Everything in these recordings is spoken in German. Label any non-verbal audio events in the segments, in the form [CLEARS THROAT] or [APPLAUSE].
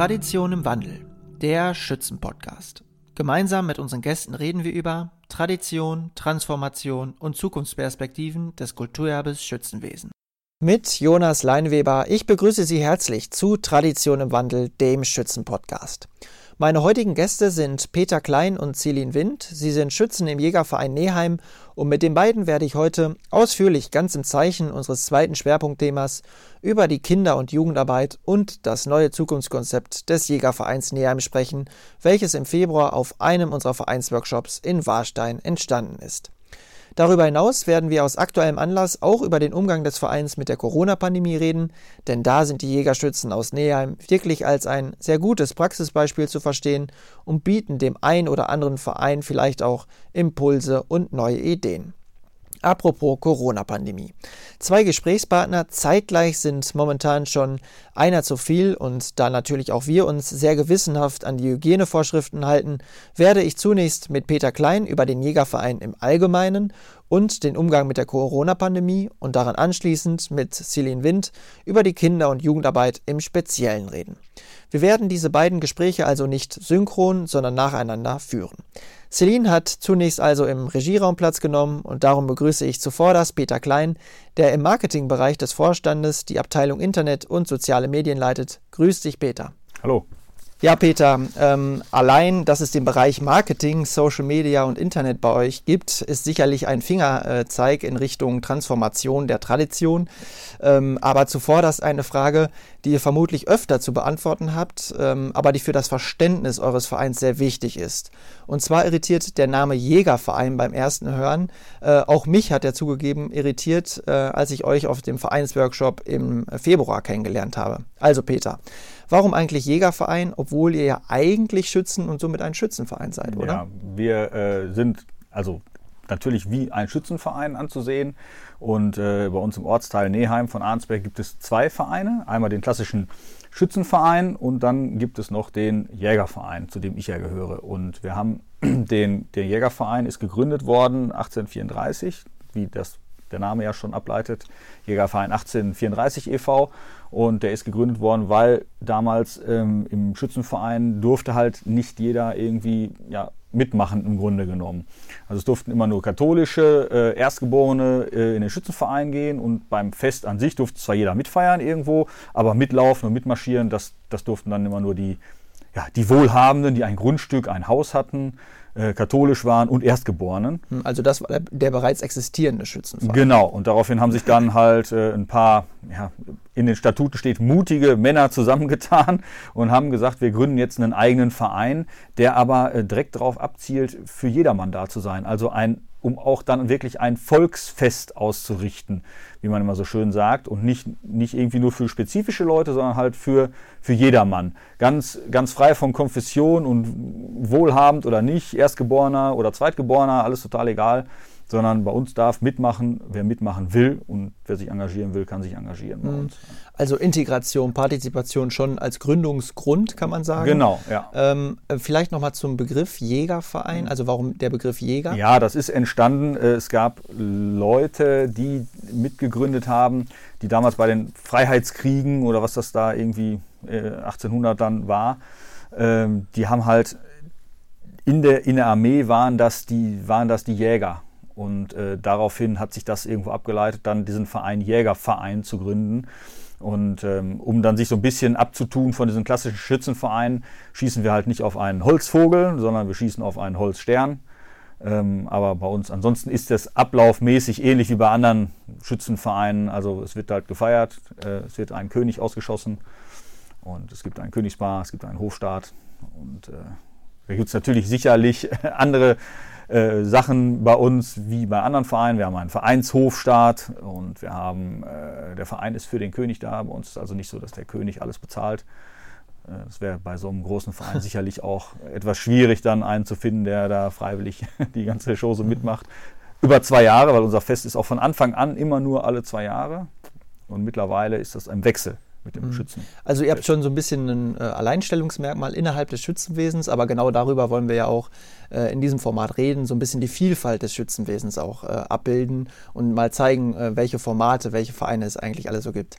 Tradition im Wandel, der Schützenpodcast. Gemeinsam mit unseren Gästen reden wir über Tradition, Transformation und Zukunftsperspektiven des Kulturerbes Schützenwesen. Mit Jonas Leinweber, ich begrüße Sie herzlich zu Tradition im Wandel, dem Schützenpodcast. Meine heutigen Gäste sind Peter Klein und Celine Wind. Sie sind Schützen im Jägerverein Neheim und mit den beiden werde ich heute ausführlich ganz im Zeichen unseres zweiten Schwerpunktthemas über die Kinder- und Jugendarbeit und das neue Zukunftskonzept des Jägervereins Neheim sprechen, welches im Februar auf einem unserer Vereinsworkshops in Warstein entstanden ist. Darüber hinaus werden wir aus aktuellem Anlass auch über den Umgang des Vereins mit der Corona-Pandemie reden, denn da sind die Jägerschützen aus Neheim wirklich als ein sehr gutes Praxisbeispiel zu verstehen und bieten dem ein oder anderen Verein vielleicht auch Impulse und neue Ideen. Apropos Corona-Pandemie. Zwei Gesprächspartner zeitgleich sind momentan schon einer zu viel und da natürlich auch wir uns sehr gewissenhaft an die Hygienevorschriften halten, werde ich zunächst mit Peter Klein über den Jägerverein im Allgemeinen und den Umgang mit der Corona-Pandemie und daran anschließend mit Celine Wind über die Kinder- und Jugendarbeit im Speziellen reden. Wir werden diese beiden Gespräche also nicht synchron, sondern nacheinander führen. Celine hat zunächst also im Regieraum Platz genommen und darum begrüße ich zuvorderst Peter Klein, der im Marketingbereich des Vorstandes die Abteilung Internet und soziale Medien leitet. Grüß dich, Peter. Hallo. Ja, Peter, ähm, allein, dass es den Bereich Marketing, Social Media und Internet bei euch gibt, ist sicherlich ein Fingerzeig in Richtung Transformation der Tradition. Ähm, aber zuvor das eine Frage, die ihr vermutlich öfter zu beantworten habt, ähm, aber die für das Verständnis eures Vereins sehr wichtig ist. Und zwar irritiert der Name Jägerverein beim ersten Hören. Äh, auch mich hat er zugegeben irritiert, äh, als ich euch auf dem Vereinsworkshop im Februar kennengelernt habe. Also Peter. Warum eigentlich Jägerverein, obwohl ihr ja eigentlich Schützen und somit ein Schützenverein seid, oder? Ja, wir äh, sind also natürlich wie ein Schützenverein anzusehen. Und äh, bei uns im Ortsteil Neheim von Arnsberg gibt es zwei Vereine. Einmal den klassischen Schützenverein und dann gibt es noch den Jägerverein, zu dem ich ja gehöre. Und wir haben [CLEARS THROAT] den, der Jägerverein ist gegründet worden 1834, wie das der Name ja schon ableitet, Jägerverein 1834 e.V. Und der ist gegründet worden, weil damals ähm, im Schützenverein durfte halt nicht jeder irgendwie ja, mitmachen im Grunde genommen. Also es durften immer nur katholische äh, Erstgeborene äh, in den Schützenverein gehen und beim Fest an sich durfte zwar jeder mitfeiern irgendwo, aber mitlaufen und mitmarschieren, das, das durften dann immer nur die, ja, die Wohlhabenden, die ein Grundstück, ein Haus hatten äh, katholisch waren und Erstgeborenen. Hm, also das war der, der bereits existierende Schützenverein. Genau, und daraufhin haben sich dann halt äh, ein paar, ja, in den Statuten steht, mutige Männer zusammengetan und haben gesagt, wir gründen jetzt einen eigenen Verein, der aber äh, direkt darauf abzielt, für jedermann da zu sein. Also ein um auch dann wirklich ein Volksfest auszurichten, wie man immer so schön sagt, und nicht, nicht irgendwie nur für spezifische Leute, sondern halt für, für jedermann. Ganz, ganz frei von Konfession und wohlhabend oder nicht, Erstgeborener oder Zweitgeborener, alles total egal sondern bei uns darf mitmachen, wer mitmachen will und wer sich engagieren will, kann sich engagieren bei mhm. uns. Also Integration, Partizipation schon als Gründungsgrund, kann man sagen. Genau, ja. Ähm, äh, vielleicht nochmal zum Begriff Jägerverein, also warum der Begriff Jäger? Ja, das ist entstanden. Äh, es gab Leute, die mitgegründet haben, die damals bei den Freiheitskriegen oder was das da irgendwie 1800 äh, dann war, ähm, die haben halt in der, in der Armee waren das die, waren das die Jäger. Und äh, daraufhin hat sich das irgendwo abgeleitet, dann diesen Verein Jägerverein zu gründen. Und ähm, um dann sich so ein bisschen abzutun von diesen klassischen Schützenvereinen, schießen wir halt nicht auf einen Holzvogel, sondern wir schießen auf einen Holzstern. Ähm, aber bei uns ansonsten ist das ablaufmäßig ähnlich wie bei anderen Schützenvereinen. Also es wird halt gefeiert, äh, es wird ein König ausgeschossen und es gibt ein Königspaar, es gibt einen Hofstaat und äh, da gibt es natürlich sicherlich [LAUGHS] andere äh, Sachen bei uns wie bei anderen Vereinen. Wir haben einen Vereinshofstaat und wir haben, äh, der Verein ist für den König da. Bei uns ist also nicht so, dass der König alles bezahlt. Äh, das wäre bei so einem großen Verein [LAUGHS] sicherlich auch etwas schwierig, dann einen zu finden, der da freiwillig [LAUGHS] die ganze Show so mitmacht. Über zwei Jahre, weil unser Fest ist auch von Anfang an immer nur alle zwei Jahre. Und mittlerweile ist das ein Wechsel. Mit dem mhm. Schützen. Also ihr habt schon so ein bisschen ein äh, Alleinstellungsmerkmal innerhalb des Schützenwesens, aber genau darüber wollen wir ja auch äh, in diesem Format reden, so ein bisschen die Vielfalt des Schützenwesens auch äh, abbilden und mal zeigen, äh, welche Formate, welche Vereine es eigentlich alle so gibt.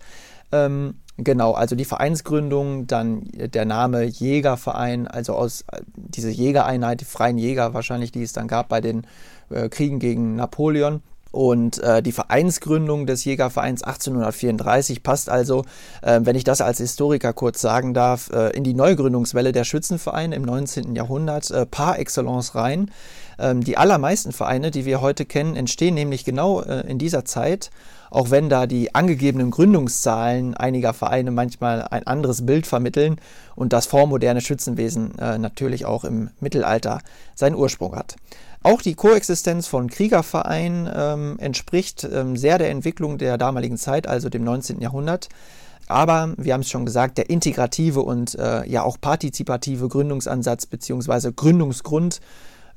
Ähm, genau, also die Vereinsgründung, dann der Name Jägerverein, also aus äh, diese Jägereinheit, die freien Jäger wahrscheinlich, die es dann gab bei den äh, Kriegen gegen Napoleon und äh, die Vereinsgründung des Jägervereins 1834 passt also, äh, wenn ich das als Historiker kurz sagen darf, äh, in die Neugründungswelle der Schützenvereine im 19. Jahrhundert äh, par excellence rein. Ähm, die allermeisten Vereine, die wir heute kennen, entstehen nämlich genau äh, in dieser Zeit, auch wenn da die angegebenen Gründungszahlen einiger Vereine manchmal ein anderes Bild vermitteln und das vormoderne Schützenwesen äh, natürlich auch im Mittelalter seinen Ursprung hat. Auch die Koexistenz von Kriegervereinen ähm, entspricht ähm, sehr der Entwicklung der damaligen Zeit, also dem 19. Jahrhundert. Aber wir haben es schon gesagt, der integrative und äh, ja auch partizipative Gründungsansatz bzw. Gründungsgrund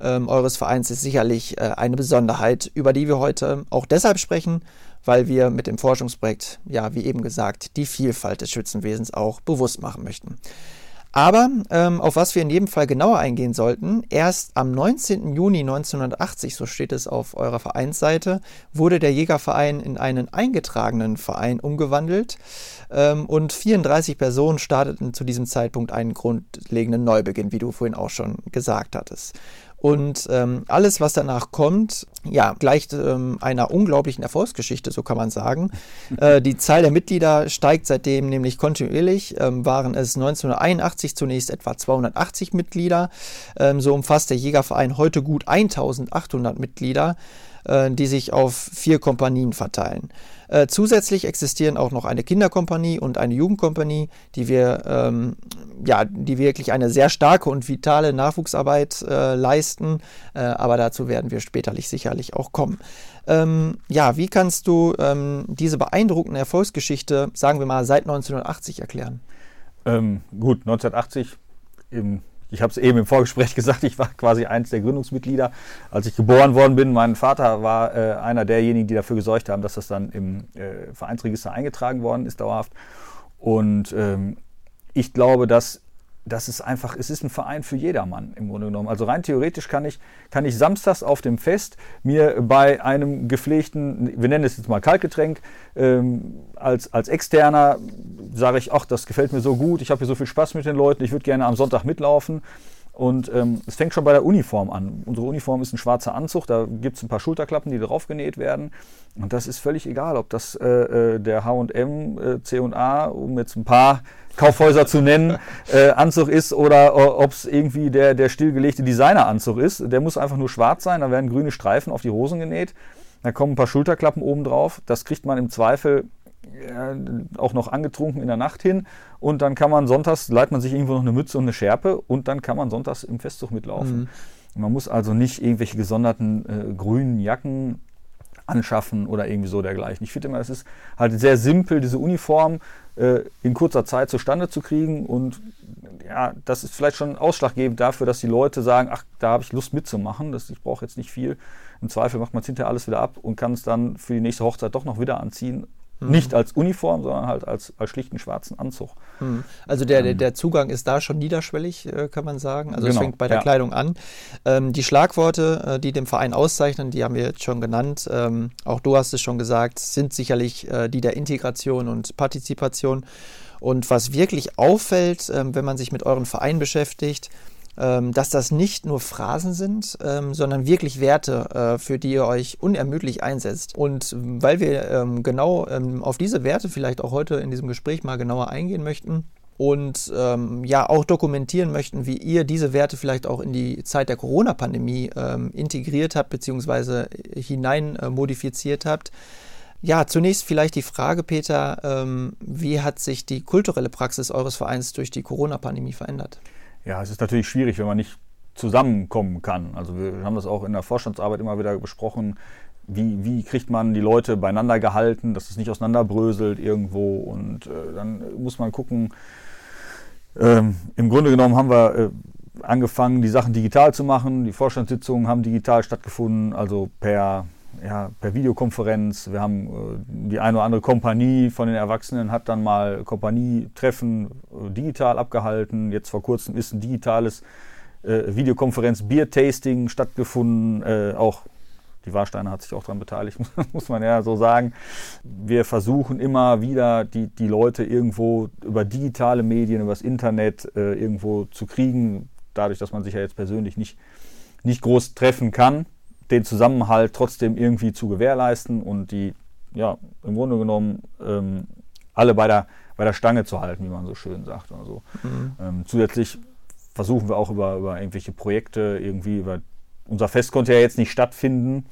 ähm, eures Vereins ist sicherlich äh, eine Besonderheit, über die wir heute auch deshalb sprechen, weil wir mit dem Forschungsprojekt, ja, wie eben gesagt, die Vielfalt des Schützenwesens auch bewusst machen möchten. Aber ähm, auf was wir in jedem Fall genauer eingehen sollten, erst am 19. Juni 1980, so steht es auf eurer Vereinsseite, wurde der Jägerverein in einen eingetragenen Verein umgewandelt ähm, und 34 Personen starteten zu diesem Zeitpunkt einen grundlegenden Neubeginn, wie du vorhin auch schon gesagt hattest. Und ähm, alles, was danach kommt, ja, gleicht ähm, einer unglaublichen Erfolgsgeschichte, so kann man sagen. [LAUGHS] Äh, die Zahl der Mitglieder steigt seitdem nämlich kontinuierlich. Ähm, waren es 1981 zunächst etwa 280 Mitglieder. Ähm, so umfasst der Jägerverein heute gut 1800 Mitglieder, äh, die sich auf vier Kompanien verteilen. Äh, zusätzlich existieren auch noch eine Kinderkompanie und eine Jugendkompanie, die wir, ähm, ja, die wirklich eine sehr starke und vitale Nachwuchsarbeit äh, leisten. Äh, aber dazu werden wir späterlich sicherlich auch kommen. Ähm, ja, wie kannst du ähm, diese beeindruckende Erfolgsgeschichte, sagen wir mal, seit 1980 erklären? Ähm, gut, 1980 im ich habe es eben im Vorgespräch [LAUGHS] gesagt, ich war quasi eins der Gründungsmitglieder, als ich geboren worden bin. Mein Vater war äh, einer derjenigen, die dafür gesorgt haben, dass das dann im äh, Vereinsregister eingetragen worden ist, dauerhaft. Und ähm, ich glaube, dass das ist einfach, es ist ein Verein für jedermann im Grunde genommen. Also rein theoretisch kann ich, kann ich samstags auf dem Fest mir bei einem gepflegten, wir nennen es jetzt mal Kaltgetränk, ähm, als, als Externer sage ich, ach, das gefällt mir so gut, ich habe hier so viel Spaß mit den Leuten, ich würde gerne am Sonntag mitlaufen. Und ähm, es fängt schon bei der Uniform an. Unsere Uniform ist ein schwarzer Anzug, da gibt es ein paar Schulterklappen, die drauf genäht werden. Und das ist völlig egal, ob das äh, äh der HM, äh, CA, um jetzt ein paar Kaufhäuser zu nennen, [LAUGHS] äh, Anzug ist oder ob es irgendwie der, der stillgelegte Designeranzug ist. Der muss einfach nur schwarz sein, da werden grüne Streifen auf die Hosen genäht. Da kommen ein paar Schulterklappen oben drauf. Das kriegt man im Zweifel auch noch angetrunken in der Nacht hin. Und dann kann man sonntags, leiht man sich irgendwo noch eine Mütze und eine Schärpe und dann kann man sonntags im Festzug mitlaufen. Mhm. Man muss also nicht irgendwelche gesonderten äh, grünen Jacken anschaffen oder irgendwie so dergleichen. Ich finde immer, es ist halt sehr simpel, diese Uniform äh, in kurzer Zeit zustande zu kriegen und ja, das ist vielleicht schon ausschlaggebend dafür, dass die Leute sagen, ach, da habe ich Lust mitzumachen, das, ich brauche jetzt nicht viel. Im Zweifel macht man es hinterher alles wieder ab und kann es dann für die nächste Hochzeit doch noch wieder anziehen Mhm. Nicht als Uniform, sondern halt als, als schlichten schwarzen Anzug. Mhm. Also der, ähm. der Zugang ist da schon niederschwellig, äh, kann man sagen. Also es genau, fängt bei der ja. Kleidung an. Ähm, die Schlagworte, äh, die den Verein auszeichnen, die haben wir jetzt schon genannt. Ähm, auch du hast es schon gesagt, sind sicherlich äh, die der Integration und Partizipation. Und was wirklich auffällt, ähm, wenn man sich mit euren Verein beschäftigt, dass das nicht nur Phrasen sind, ähm, sondern wirklich Werte, äh, für die ihr euch unermüdlich einsetzt. Und weil wir ähm, genau ähm, auf diese Werte vielleicht auch heute in diesem Gespräch mal genauer eingehen möchten, und ähm, ja auch dokumentieren möchten, wie ihr diese Werte vielleicht auch in die Zeit der Corona-Pandemie ähm, integriert habt bzw. hinein äh, modifiziert habt. Ja, zunächst vielleicht die Frage, Peter, ähm, wie hat sich die kulturelle Praxis eures Vereins durch die Corona-Pandemie verändert? Ja, es ist natürlich schwierig, wenn man nicht zusammenkommen kann. Also wir haben das auch in der Vorstandsarbeit immer wieder besprochen. Wie, wie kriegt man die Leute beieinander gehalten, dass es nicht auseinanderbröselt irgendwo und äh, dann muss man gucken. Ähm, Im Grunde genommen haben wir äh, angefangen, die Sachen digital zu machen. Die Vorstandssitzungen haben digital stattgefunden, also per ja, per Videokonferenz. Wir haben äh, die eine oder andere Kompanie von den Erwachsenen hat dann mal Kompanietreffen äh, digital abgehalten. Jetzt vor kurzem ist ein digitales äh, Videokonferenz Bier-Tasting stattgefunden. Äh, auch die Warsteiner hat sich auch daran beteiligt, [LAUGHS] muss man ja so sagen. Wir versuchen immer wieder, die, die Leute irgendwo über digitale Medien, über das Internet äh, irgendwo zu kriegen, dadurch, dass man sich ja jetzt persönlich nicht, nicht groß treffen kann, den Zusammenhalt trotzdem irgendwie zu gewährleisten und die, ja, im Grunde genommen ähm, alle bei der, bei der Stange zu halten, wie man so schön sagt. Also, mhm. ähm, zusätzlich versuchen wir auch über, über irgendwelche Projekte irgendwie über unser Fest konnte ja jetzt nicht stattfinden,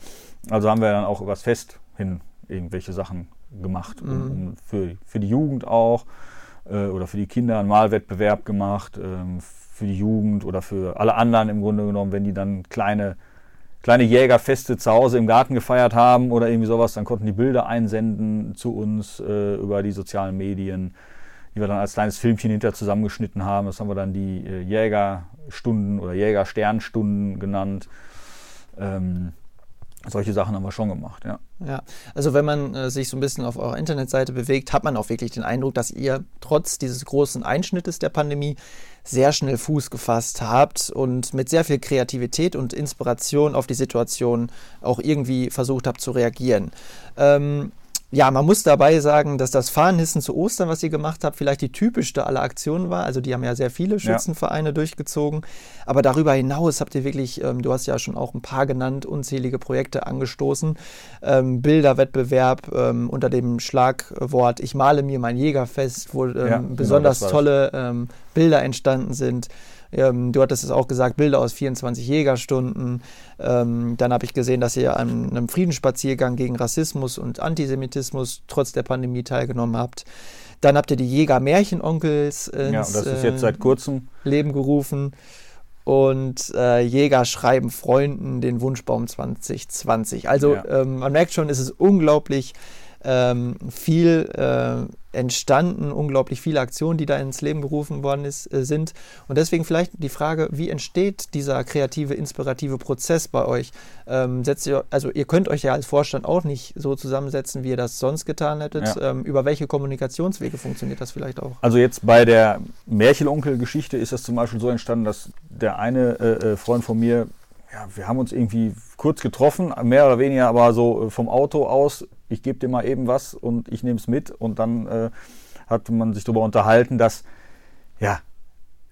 also haben wir dann auch übers Fest hin irgendwelche Sachen gemacht. Mhm. Um, um für, für die Jugend auch äh, oder für die Kinder einen Malwettbewerb gemacht, ähm, für die Jugend oder für alle anderen im Grunde genommen, wenn die dann kleine, kleine Jägerfeste zu Hause im Garten gefeiert haben oder irgendwie sowas, dann konnten die Bilder einsenden zu uns äh, über die sozialen Medien, die wir dann als kleines Filmchen hinterher zusammengeschnitten haben. Das haben wir dann die äh, Jäger Stunden oder Jäger-Sternstunden genannt. Ähm, solche Sachen haben wir schon gemacht, ja. Ja, also wenn man äh, sich so ein bisschen auf eurer Internetseite bewegt, hat man auch wirklich den Eindruck, dass ihr trotz dieses großen Einschnittes der Pandemie sehr schnell Fuß gefasst habt und mit sehr viel Kreativität und Inspiration auf die Situation auch irgendwie versucht habt zu reagieren. Ähm, ja, man muss dabei sagen, dass das Fahnenhissen zu Ostern, was ihr gemacht habt, vielleicht die typischste aller Aktionen war. Also die haben ja sehr viele Schützenvereine ja. durchgezogen. Aber darüber hinaus habt ihr wirklich, ähm, du hast ja schon auch ein paar genannt, unzählige Projekte angestoßen. Ähm, Bilderwettbewerb ähm, unter dem Schlagwort Ich male mir mein Jägerfest, wo ähm, ja, genau, besonders tolle ähm, Bilder entstanden sind. Ähm, du hattest es auch gesagt, Bilder aus 24 Jägerstunden. Ähm, dann habe ich gesehen, dass ihr an einem Friedensspaziergang gegen Rassismus und Antisemitismus trotz der Pandemie teilgenommen habt. Dann habt ihr die Jäger-Märchenonkels ins ja, das ist jetzt seit kurzem. Leben gerufen. Und äh, Jäger schreiben Freunden den Wunschbaum 2020. Also ja. ähm, man merkt schon, es ist unglaublich ähm, viel äh, entstanden, unglaublich viele Aktionen, die da ins Leben gerufen worden ist, äh, sind. Und deswegen vielleicht die Frage, wie entsteht dieser kreative, inspirative Prozess bei euch? Ähm, setzt ihr, also ihr könnt euch ja als Vorstand auch nicht so zusammensetzen, wie ihr das sonst getan hättet. Ja. Ähm, über welche Kommunikationswege funktioniert das vielleicht auch? Also jetzt bei der Märchenonkel-Geschichte ist das zum Beispiel so entstanden, dass der eine äh, äh Freund von mir ja, wir haben uns irgendwie kurz getroffen, mehr oder weniger, aber so äh, vom Auto aus, ich gebe dir mal eben was und ich nehme es mit. Und dann äh, hat man sich darüber unterhalten, dass, ja,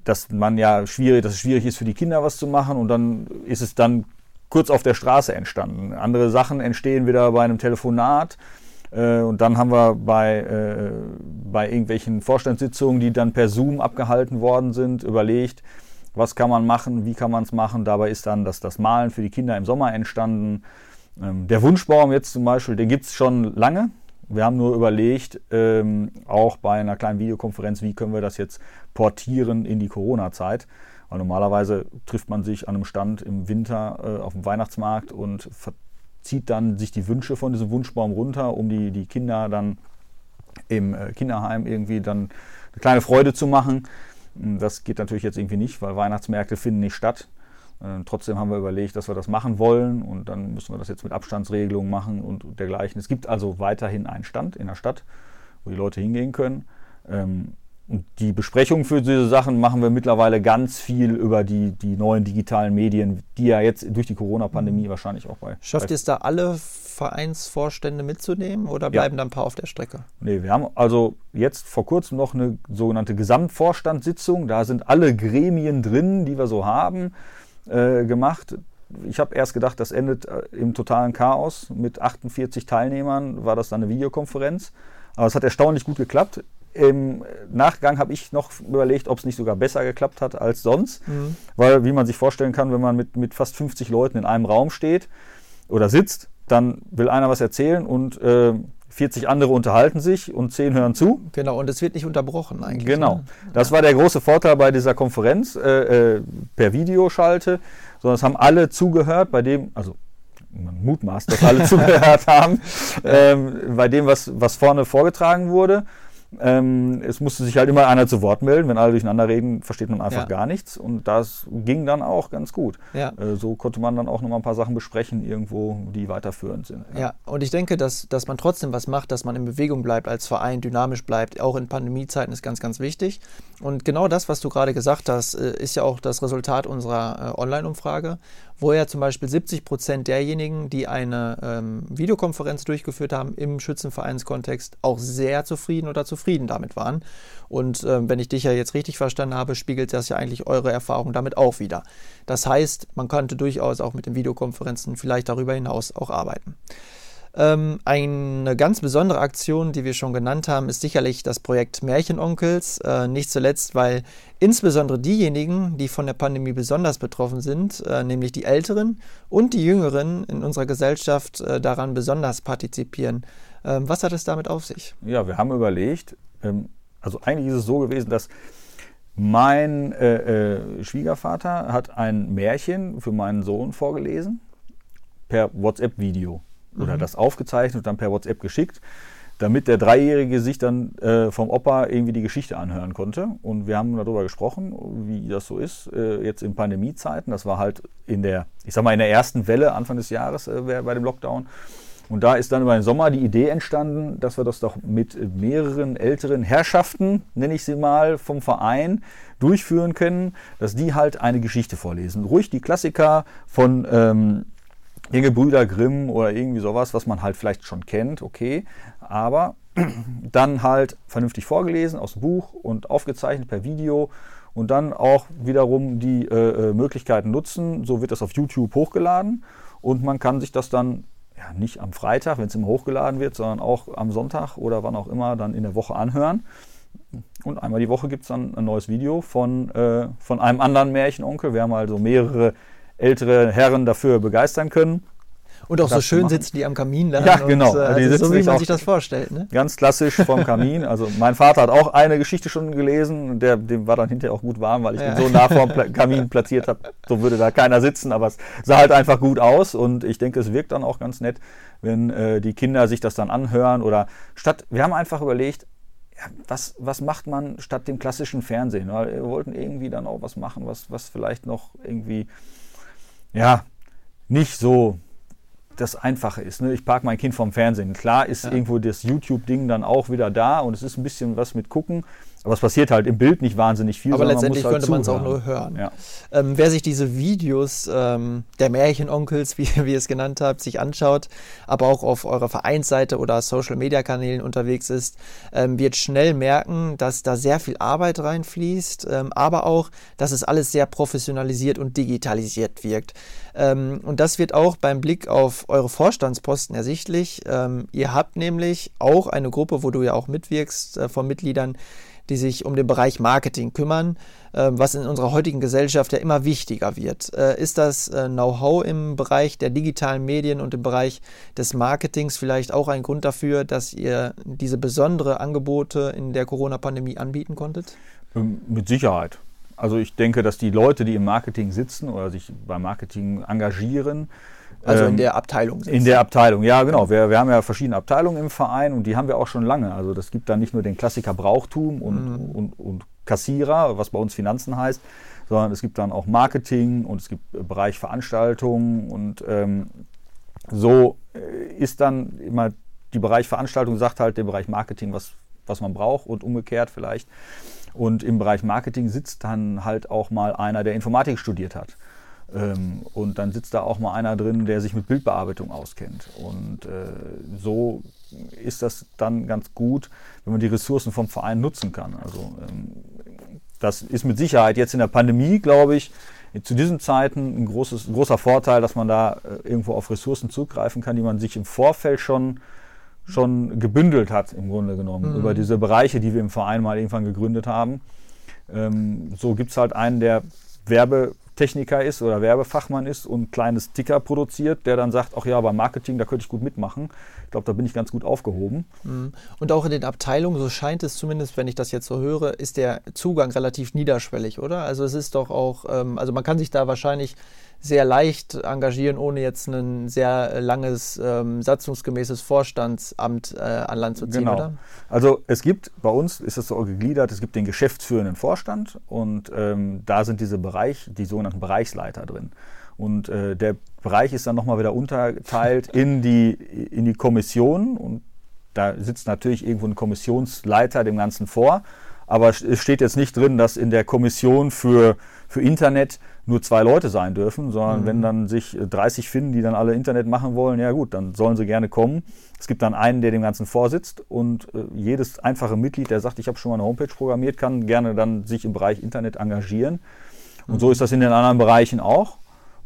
dass man ja schwierig, dass es schwierig ist für die Kinder was zu machen und dann ist es dann kurz auf der Straße entstanden. Andere Sachen entstehen wieder bei einem Telefonat. Äh, und dann haben wir bei, äh, bei irgendwelchen Vorstandssitzungen, die dann per Zoom abgehalten worden sind, überlegt, was kann man machen, wie kann man es machen. Dabei ist dann das, das Malen für die Kinder im Sommer entstanden. Ähm, der Wunschbaum jetzt zum Beispiel, den gibt es schon lange. Wir haben nur überlegt, ähm, auch bei einer kleinen Videokonferenz, wie können wir das jetzt portieren in die Corona-Zeit. Weil normalerweise trifft man sich an einem Stand im Winter äh, auf dem Weihnachtsmarkt und zieht dann sich die Wünsche von diesem Wunschbaum runter, um die, die Kinder dann im äh, Kinderheim irgendwie dann eine kleine Freude zu machen. Das geht natürlich jetzt irgendwie nicht, weil Weihnachtsmärkte finden nicht statt. Äh, trotzdem haben wir überlegt, dass wir das machen wollen und dann müssen wir das jetzt mit Abstandsregelungen machen und dergleichen. Es gibt also weiterhin einen Stand in der Stadt, wo die Leute hingehen können. Ähm, die Besprechungen für diese Sachen machen wir mittlerweile ganz viel über die, die neuen digitalen Medien, die ja jetzt durch die Corona-Pandemie mhm. wahrscheinlich auch bei. Schafft ihr es da alle Vereinsvorstände mitzunehmen oder bleiben ja. da ein paar auf der Strecke? Nee, wir haben also jetzt vor kurzem noch eine sogenannte Gesamtvorstandssitzung. Da sind alle Gremien drin, die wir so haben, äh, gemacht. Ich habe erst gedacht, das endet äh, im totalen Chaos. Mit 48 Teilnehmern war das dann eine Videokonferenz. Aber es hat erstaunlich gut geklappt. Im Nachgang habe ich noch überlegt, ob es nicht sogar besser geklappt hat als sonst. Mhm. Weil, wie man sich vorstellen kann, wenn man mit, mit fast 50 Leuten in einem Raum steht oder sitzt, dann will einer was erzählen und äh, 40 andere unterhalten sich und 10 hören zu. Genau, und es wird nicht unterbrochen eigentlich. Genau. Ne? Das war der große Vorteil bei dieser Konferenz äh, äh, per Videoschalte, sondern es haben alle zugehört, bei dem, also man mutmaßt, dass alle [LAUGHS] zugehört haben, ähm, bei dem, was, was vorne vorgetragen wurde. Ähm, es musste sich halt immer einer zu Wort melden. Wenn alle durcheinander reden, versteht man einfach Ja. gar nichts. Und das ging dann auch ganz gut. Ja. Äh, so konnte man dann auch nochmal ein paar Sachen besprechen, irgendwo, die weiterführend sind. Ja, und ich denke, dass, dass man trotzdem was macht, dass man in Bewegung bleibt als Verein, dynamisch bleibt, auch in Pandemiezeiten ist ganz, ganz wichtig. Und genau das, was du gerade gesagt hast, äh, ist ja auch das Resultat unserer äh, Online-Umfrage, wo ja zum Beispiel 70 Prozent derjenigen, die eine ähm, Videokonferenz durchgeführt haben im Schützenvereinskontext, auch sehr zufrieden oder zufrieden damit waren. Und ähm, wenn ich dich ja jetzt richtig verstanden habe, spiegelt das ja eigentlich eure Erfahrung damit auch wieder. Das heißt, man könnte durchaus auch mit den Videokonferenzen vielleicht darüber hinaus auch arbeiten. Ähm, eine ganz besondere Aktion, die wir schon genannt haben, ist sicherlich das Projekt Märchenonkels. Äh, nicht zuletzt, weil insbesondere diejenigen, die von der Pandemie besonders betroffen sind, äh, nämlich die Älteren und die Jüngeren in unserer Gesellschaft äh, daran besonders partizipieren. Ähm, was hat es damit auf sich? Ja, wir haben überlegt, ähm, also eigentlich ist es so gewesen, dass mein äh, äh, Schwiegervater hat ein Märchen für meinen Sohn vorgelesen per WhatsApp-Video oder das aufgezeichnet und dann per WhatsApp geschickt, damit der Dreijährige sich dann äh, vom Opa irgendwie die Geschichte anhören konnte. Und wir haben darüber gesprochen, wie das so ist, äh, jetzt in Pandemiezeiten. Das war halt in der, ich sag mal, in der ersten Welle Anfang des Jahres äh, bei dem Lockdown. Und da ist dann über den Sommer die Idee entstanden, dass wir das doch mit mehreren älteren Herrschaften, nenne ich sie mal, vom Verein durchführen können, dass die halt eine Geschichte vorlesen. Ruhig die Klassiker von ähm, Inge Brüder Grimm oder irgendwie sowas, was man halt vielleicht schon kennt, okay. Aber [CLEARS THROAT] dann halt vernünftig vorgelesen aus dem Buch und aufgezeichnet per Video und dann auch wiederum die äh, Möglichkeiten nutzen. So wird das auf YouTube hochgeladen und man kann sich das dann ja, nicht am Freitag, wenn es immer hochgeladen wird, sondern auch am Sonntag oder wann auch immer dann in der Woche anhören. Und einmal die Woche gibt es dann ein neues Video von, äh, von einem anderen Märchenonkel. Wir haben also mehrere ältere Herren dafür begeistern können. Und auch so schön machen. sitzen die am Kamin dann. Ja, genau. Und, äh, also so wie man sich das vorstellt. Ne? Ganz klassisch vom [LAUGHS] Kamin. Also mein Vater hat auch eine Geschichte schon gelesen. und Der, dem war dann hinterher auch gut warm, weil ich Ja. den so nah vorm Pla [LAUGHS] Kamin platziert habe. So würde da keiner sitzen, aber es sah halt einfach gut aus. Und ich denke, es wirkt dann auch ganz nett, wenn äh, die Kinder sich das dann anhören. Oder statt, wir haben einfach überlegt, ja, was, was macht man statt dem klassischen Fernsehen? Weil wir wollten irgendwie dann auch was machen, was, was vielleicht noch irgendwie, ja, nicht so das Einfache ist. Ne? Ich parke mein Kind vom Fernsehen. Klar ist Ja. irgendwo das YouTube-Ding dann auch wieder da und es ist ein bisschen was mit gucken, aber es passiert halt im Bild nicht wahnsinnig viel. Aber letztendlich man muss könnte man halt es auch nur hören. Ja. Ähm, wer sich diese Videos ähm, der Märchenonkels, [LAUGHS] wie, wie ihr es genannt habt, sich anschaut, aber auch auf eurer Vereinsseite oder Social-Media-Kanälen unterwegs ist, ähm, wird schnell merken, dass da sehr viel Arbeit reinfließt, ähm, aber auch, dass es alles sehr professionalisiert und digitalisiert wirkt. Ähm, und das wird auch beim Blick auf eure Vorstandsposten ersichtlich. Ähm, ihr habt nämlich auch eine Gruppe, wo du ja auch mitwirkst, äh, von Mitgliedern, die sich um den Bereich Marketing kümmern, äh, was in unserer heutigen Gesellschaft ja immer wichtiger wird. Äh, ist das äh, Know-how im Bereich der digitalen Medien und im Bereich des Marketings vielleicht auch ein Grund dafür, dass ihr diese besondere Angebote in der Corona-Pandemie anbieten konntet? Ähm, Mit Sicherheit. Also ich denke, dass die Leute, die im Marketing sitzen oder sich beim Marketing engagieren, Also in ähm, der Abteilung sitzen. In der Abteilung, ja genau. Wir, wir haben ja verschiedene Abteilungen im Verein und die haben wir auch schon lange. Also das gibt dann nicht nur den Klassiker Brauchtum und, Mhm. und, und Kassierer, was bei uns Finanzen heißt, sondern es gibt dann auch Marketing und es gibt äh, Bereich Veranstaltungen und ähm, so äh, ist dann immer die Bereich Veranstaltung sagt halt dem Bereich Marketing, was, was man braucht und umgekehrt vielleicht. Und im Bereich Marketing sitzt dann halt auch mal einer, der Informatik studiert hat. Ähm, und dann sitzt da auch mal einer drin, der sich mit Bildbearbeitung auskennt. Und äh, so ist das dann ganz gut, wenn man die Ressourcen vom Verein nutzen kann. Also ähm, das ist mit Sicherheit jetzt in der Pandemie, glaube ich, zu diesen Zeiten ein, großes, ein großer Vorteil, dass man da äh, irgendwo auf Ressourcen zugreifen kann, die man sich im Vorfeld schon, schon gebündelt hat, im Grunde genommen, Mhm. über diese Bereiche, die wir im Verein mal irgendwann gegründet haben. Ähm, so gibt es halt einen, der Werbetechniker ist oder Werbefachmann ist und ein kleines Sticker produziert, der dann sagt, ach ja, beim Marketing, da könnte ich gut mitmachen. Ich glaube, da bin ich ganz gut aufgehoben. Mhm. Und auch in den Abteilungen, so scheint es zumindest, wenn ich das jetzt so höre, ist der Zugang relativ niederschwellig, oder? Also es ist doch auch, ähm, also man kann sich da wahrscheinlich sehr leicht engagieren, ohne jetzt ein sehr langes, ähm, satzungsgemäßes Vorstandsamt äh, an Land zu ziehen, genau. oder? Also es gibt, bei uns ist es so gegliedert, es gibt den geschäftsführenden Vorstand und ähm, da sind diese Bereich, die sogenannten Bereichsleiter drin. Und äh, der Bereich ist dann nochmal wieder unterteilt [LAUGHS] in die, in die Kommission und da sitzt natürlich irgendwo ein Kommissionsleiter dem Ganzen vor. Aber es steht jetzt nicht drin, dass in der Kommission für, für Internet nur zwei Leute sein dürfen, sondern mhm. wenn dann sich 30 finden, die dann alle Internet machen wollen, ja gut, dann sollen sie gerne kommen. Es gibt dann einen, der dem Ganzen vorsitzt und äh, jedes einfache Mitglied, der sagt, ich habe schon mal eine Homepage programmiert, kann gerne dann sich im Bereich Internet engagieren. Und mhm. so ist das in den anderen Bereichen auch.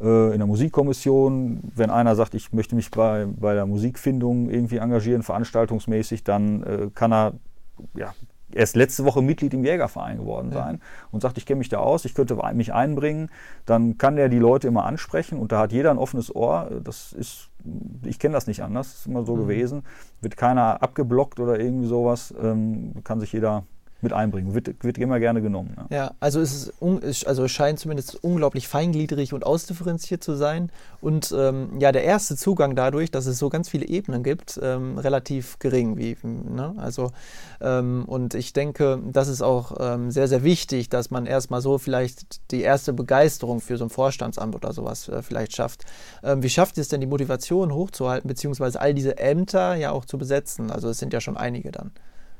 Äh, in der Musikkommission, wenn einer sagt, ich möchte mich bei, bei der Musikfindung irgendwie engagieren, veranstaltungsmäßig, dann äh, kann er ja, erst letzte Woche Mitglied im Jägerverein geworden sein ja. und sagt, ich kenne mich da aus, ich könnte mich einbringen, dann kann der die Leute immer ansprechen und da hat jeder ein offenes Ohr. Das ist, ich kenne das nicht anders, das ist immer so mhm. gewesen. Wird keiner abgeblockt oder irgendwie sowas, ähm, kann sich jeder mit einbringen. Wird, wird immer gerne genommen. Ja, ja also es ist also scheint zumindest unglaublich feingliedrig und ausdifferenziert zu sein. Und ähm, ja, der erste Zugang dadurch, dass es so ganz viele Ebenen gibt, ähm, relativ gering. Wie, ne? Also ähm, und ich denke, das ist auch ähm, sehr, sehr wichtig, dass man erstmal so vielleicht die erste Begeisterung für so ein Vorstandsamt oder sowas äh, vielleicht schafft. Ähm, wie schafft es denn die Motivation hochzuhalten, beziehungsweise all diese Ämter ja auch zu besetzen? Also es sind ja schon einige dann.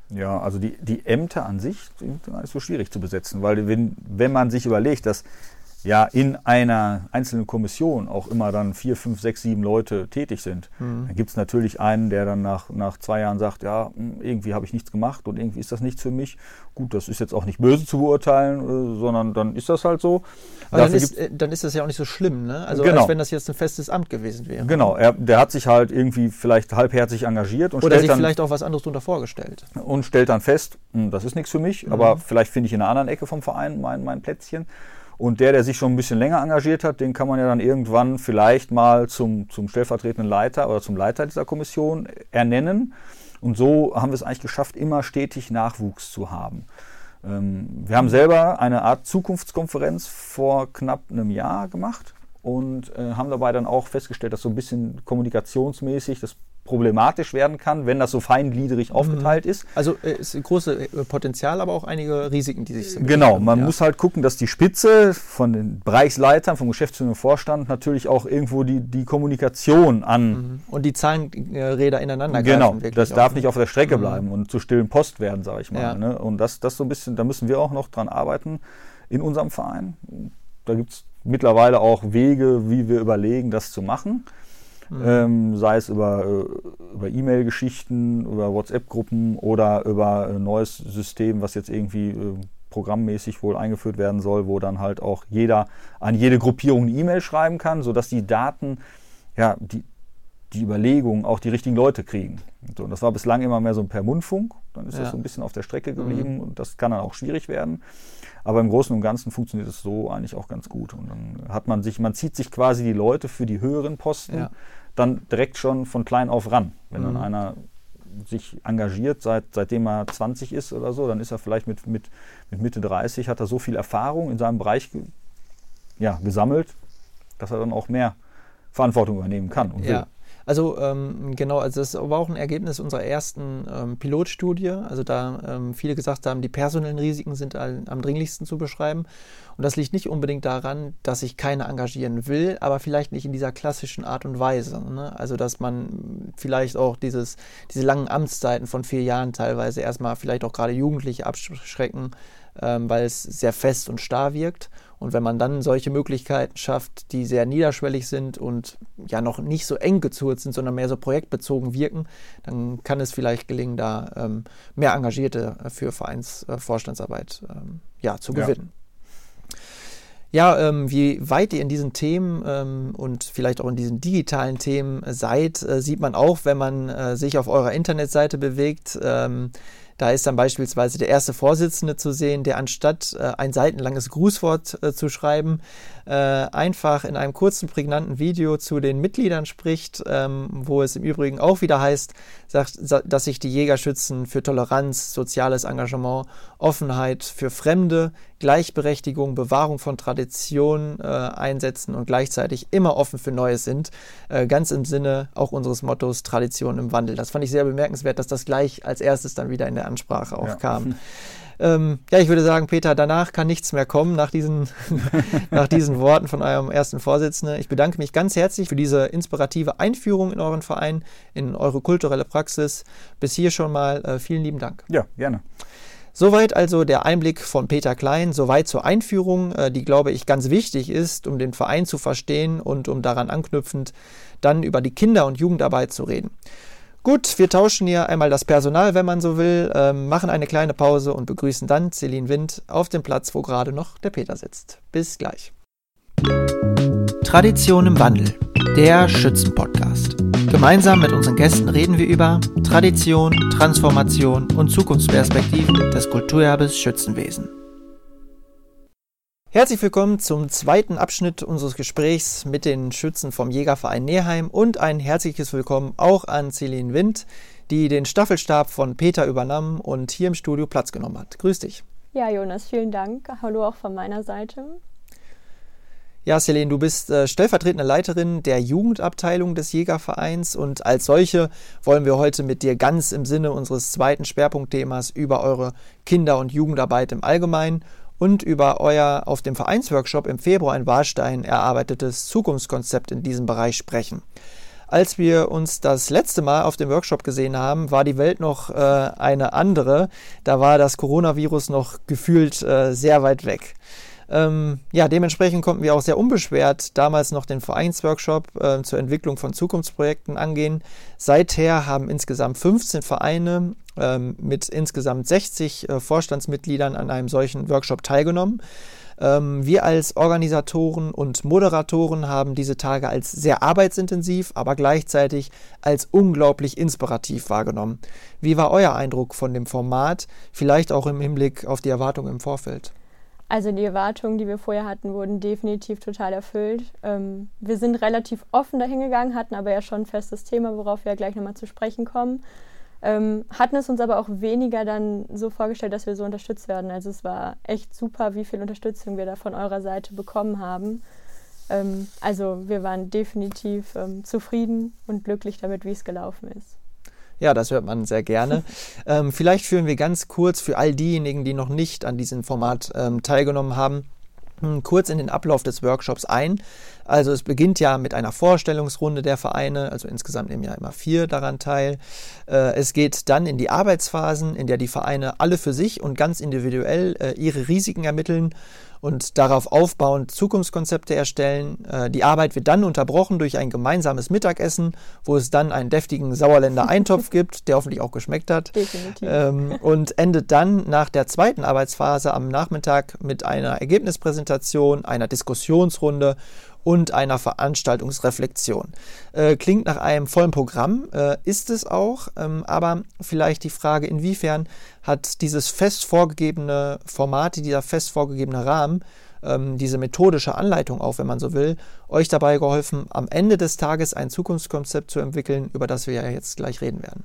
Ja, also die, die Ämter an sich sind gar nicht so schwierig zu besetzen, weil wenn, wenn man sich überlegt, dass ja in einer einzelnen Kommission auch immer dann vier, fünf, sechs, sieben Leute tätig sind. Mhm. Dann gibt es natürlich einen, der dann nach, nach zwei Jahren sagt, ja, hm, irgendwie habe ich nichts gemacht und irgendwie ist das nichts für mich. Gut, das ist jetzt auch nicht böse zu beurteilen, äh, sondern dann ist das halt so. Aber dann ist, äh, dann ist, das ja auch nicht so schlimm, ne? Also genau. als wenn das jetzt ein festes Amt gewesen wäre. Genau, er, der hat sich halt irgendwie vielleicht halbherzig engagiert und Oder sich dann, vielleicht auch was anderes darunter vorgestellt. Und stellt dann fest, hm, das ist nichts für mich, mhm. aber vielleicht finde ich in einer anderen Ecke vom Verein mein, mein Plätzchen. Und der, der sich schon ein bisschen länger engagiert hat, den kann man ja dann irgendwann vielleicht mal zum, zum stellvertretenden Leiter oder zum Leiter dieser Kommission ernennen. Und so haben wir es eigentlich geschafft, immer stetig Nachwuchs zu haben. Ähm, wir haben selber eine Art Zukunftskonferenz vor knapp einem Jahr gemacht und äh, haben dabei dann auch festgestellt, dass so ein bisschen kommunikationsmäßig das problematisch werden kann, wenn das so feingliedrig mhm. aufgeteilt ist. Also äh, ist große äh, Potenzial, aber auch einige Risiken, die sich Genau, man ja. muss halt gucken, dass die Spitze von den Bereichsleitern, vom geschäftsführenden Vorstand natürlich auch irgendwo die, die Kommunikation an. Mhm. Und die Zahlenräder ineinander Genau, das darf auch. nicht auf der Strecke mhm. bleiben und zu stillen Post werden, sage ich mal. Ja. Ne? Und das, das so ein bisschen, da müssen wir auch noch dran arbeiten in unserem Verein. Da gibt es mittlerweile auch Wege, wie wir überlegen, das zu machen. Mhm. Ähm, sei es über, äh, über E-Mail-Geschichten, über WhatsApp-Gruppen oder über ein neues System, was jetzt irgendwie äh, programmmäßig wohl eingeführt werden soll, wo dann halt auch jeder an jede Gruppierung eine E-Mail schreiben kann, sodass die Daten, ja, die, die Überlegungen auch die richtigen Leute kriegen. Und das war bislang immer mehr so per Mundfunk, dann ist ja. das so ein bisschen auf der Strecke geblieben mhm. und das kann dann auch schwierig werden. Aber im Großen und Ganzen funktioniert es so eigentlich auch ganz gut. Und dann hat man sich, man zieht sich quasi die Leute für die höheren Posten ja. dann direkt schon von klein auf ran. Wenn mhm. dann einer sich engagiert, seit, seitdem er 20 ist oder so, dann ist er vielleicht mit, mit, mit Mitte 30, hat er so viel Erfahrung in seinem Bereich ja, gesammelt, dass er dann auch mehr Verantwortung übernehmen kann und ja. will. Also ähm, genau, also das war auch ein Ergebnis unserer ersten ähm, Pilotstudie. Also da ähm, viele gesagt haben, die personellen Risiken sind am dringlichsten zu beschreiben. Und das liegt nicht unbedingt daran, dass sich keiner engagieren will, aber vielleicht nicht in dieser klassischen Art und Weise. Ne? Also dass man vielleicht auch dieses, diese langen Amtszeiten von vier Jahren teilweise erstmal vielleicht auch gerade Jugendliche abschrecken, ähm, weil es sehr fest und starr wirkt. Und wenn man dann solche Möglichkeiten schafft, die sehr niederschwellig sind und ja noch nicht so eng gezurrt sind, sondern mehr so projektbezogen wirken, dann kann es vielleicht gelingen, da ähm, mehr Engagierte für Vereinsvorstandsarbeit äh, ähm, ja, zu gewinnen. Ja, ähm, wie weit ihr in diesen Themen ähm, und vielleicht auch in diesen digitalen Themen seid, äh, sieht man auch, wenn man äh, sich auf eurer Internetseite bewegt. Ähm, Da ist dann beispielsweise der erste Vorsitzende zu sehen, der anstatt äh, ein seitenlanges Grußwort äh, zu schreiben, äh, einfach in einem kurzen, prägnanten Video zu den Mitgliedern spricht, ähm, wo es im Übrigen auch wieder heißt, sagt, dass sich die Jägerschützen für Toleranz, soziales Engagement, Offenheit für Fremde, Gleichberechtigung, Bewahrung von Traditionen äh, einsetzen und gleichzeitig immer offen für Neues sind. Äh, ganz im Sinne auch unseres Mottos Tradition im Wandel. Das fand ich sehr bemerkenswert, dass das gleich als erstes dann wieder in der Ansprache auch ja. kam. [LAUGHS] Ähm, ja, ich würde sagen, Peter, danach kann nichts mehr kommen nach diesen, [LAUGHS] nach diesen Worten von eurem ersten Vorsitzenden. Ich bedanke mich ganz herzlich für diese inspirative Einführung in euren Verein, in eure kulturelle Praxis. Bis hier schon mal äh, vielen lieben Dank. Ja, gerne. Soweit also der Einblick von Peter Klein, soweit zur Einführung, äh, die, glaube ich, ganz wichtig ist, um den Verein zu verstehen und um daran anknüpfend dann über die Kinder- und Jugendarbeit zu reden. Gut, wir tauschen hier einmal das Personal, wenn man so will, ähm, machen eine kleine Pause und begrüßen dann Celine Wind auf dem Platz, wo gerade noch der Peter sitzt. Bis gleich. Tradition im Wandel, der Schützen-Podcast. Gemeinsam mit unseren Gästen reden wir über Tradition, Transformation und Zukunftsperspektiven des Kulturerbes Schützenwesen. Herzlich willkommen zum zweiten Abschnitt unseres Gesprächs mit den Schützen vom Jägerverein Neheim und ein herzliches Willkommen auch an Celine Wind, die den Staffelstab von Peter übernahm und hier im Studio Platz genommen hat. Grüß dich. Ja, Jonas, vielen Dank. Hallo auch von meiner Seite. Ja, Selene, du bist äh, stellvertretende Leiterin der Jugendabteilung des Jägervereins und als solche wollen wir heute mit dir ganz im Sinne unseres zweiten Schwerpunktthemas über eure Kinder- und Jugendarbeit im Allgemeinen und über euer auf dem Vereinsworkshop im Februar in Warstein erarbeitetes Zukunftskonzept in diesem Bereich sprechen. Als wir uns das letzte Mal auf dem Workshop gesehen haben, war die Welt noch äh, eine andere. Da war das Coronavirus noch gefühlt äh, sehr weit weg. Ähm, ja, dementsprechend konnten wir auch sehr unbeschwert damals noch den Vereinsworkshop äh, zur Entwicklung von Zukunftsprojekten angehen. Seither haben insgesamt 15 Vereine ähm, mit insgesamt 60 äh, Vorstandsmitgliedern an einem solchen Workshop teilgenommen. Ähm, wir als Organisatoren und Moderatoren haben diese Tage als sehr arbeitsintensiv, aber gleichzeitig als unglaublich inspirativ wahrgenommen. Wie war euer Eindruck von dem Format, vielleicht auch im Hinblick auf die Erwartungen im Vorfeld? Also die Erwartungen, die wir vorher hatten, wurden definitiv total erfüllt. Ähm, wir sind relativ offen dahingegangen, hatten aber ja schon ein festes Thema, worauf wir ja gleich nochmal zu sprechen kommen. Ähm, hatten es uns aber auch weniger dann so vorgestellt, dass wir so unterstützt werden. Also es war echt super, wie viel Unterstützung wir da von eurer Seite bekommen haben. Ähm, also wir waren definitiv ähm, zufrieden und glücklich damit, wie es gelaufen ist. Ja, das hört man sehr gerne. [LAUGHS] ähm, vielleicht führen wir ganz kurz für all diejenigen, die noch nicht an diesem Format ähm, teilgenommen haben, hm, kurz in den Ablauf des Workshops ein. Also es beginnt ja mit einer Vorstellungsrunde der Vereine, also insgesamt nehmen ja immer vier daran teil. Äh, es geht dann in die Arbeitsphasen, in der die Vereine alle für sich und ganz individuell äh, ihre Risiken ermitteln und darauf aufbauend Zukunftskonzepte erstellen. Äh, die Arbeit wird dann unterbrochen durch ein gemeinsames Mittagessen, wo es dann einen deftigen Sauerländer Eintopf [LAUGHS] gibt, der hoffentlich auch geschmeckt hat. Definitiv. Ähm, und endet dann nach der zweiten Arbeitsphase am Nachmittag mit einer Ergebnispräsentation, einer Diskussionsrunde und einer Veranstaltungsreflexion. Äh, klingt nach einem vollen Programm, äh, ist es auch, ähm, aber vielleicht die Frage, inwiefern hat dieses fest vorgegebene Format, dieser fest vorgegebene Rahmen, ähm, diese methodische Anleitung auch, wenn man so will, euch dabei geholfen, am Ende des Tages ein Zukunftskonzept zu entwickeln, über das wir ja jetzt gleich reden werden.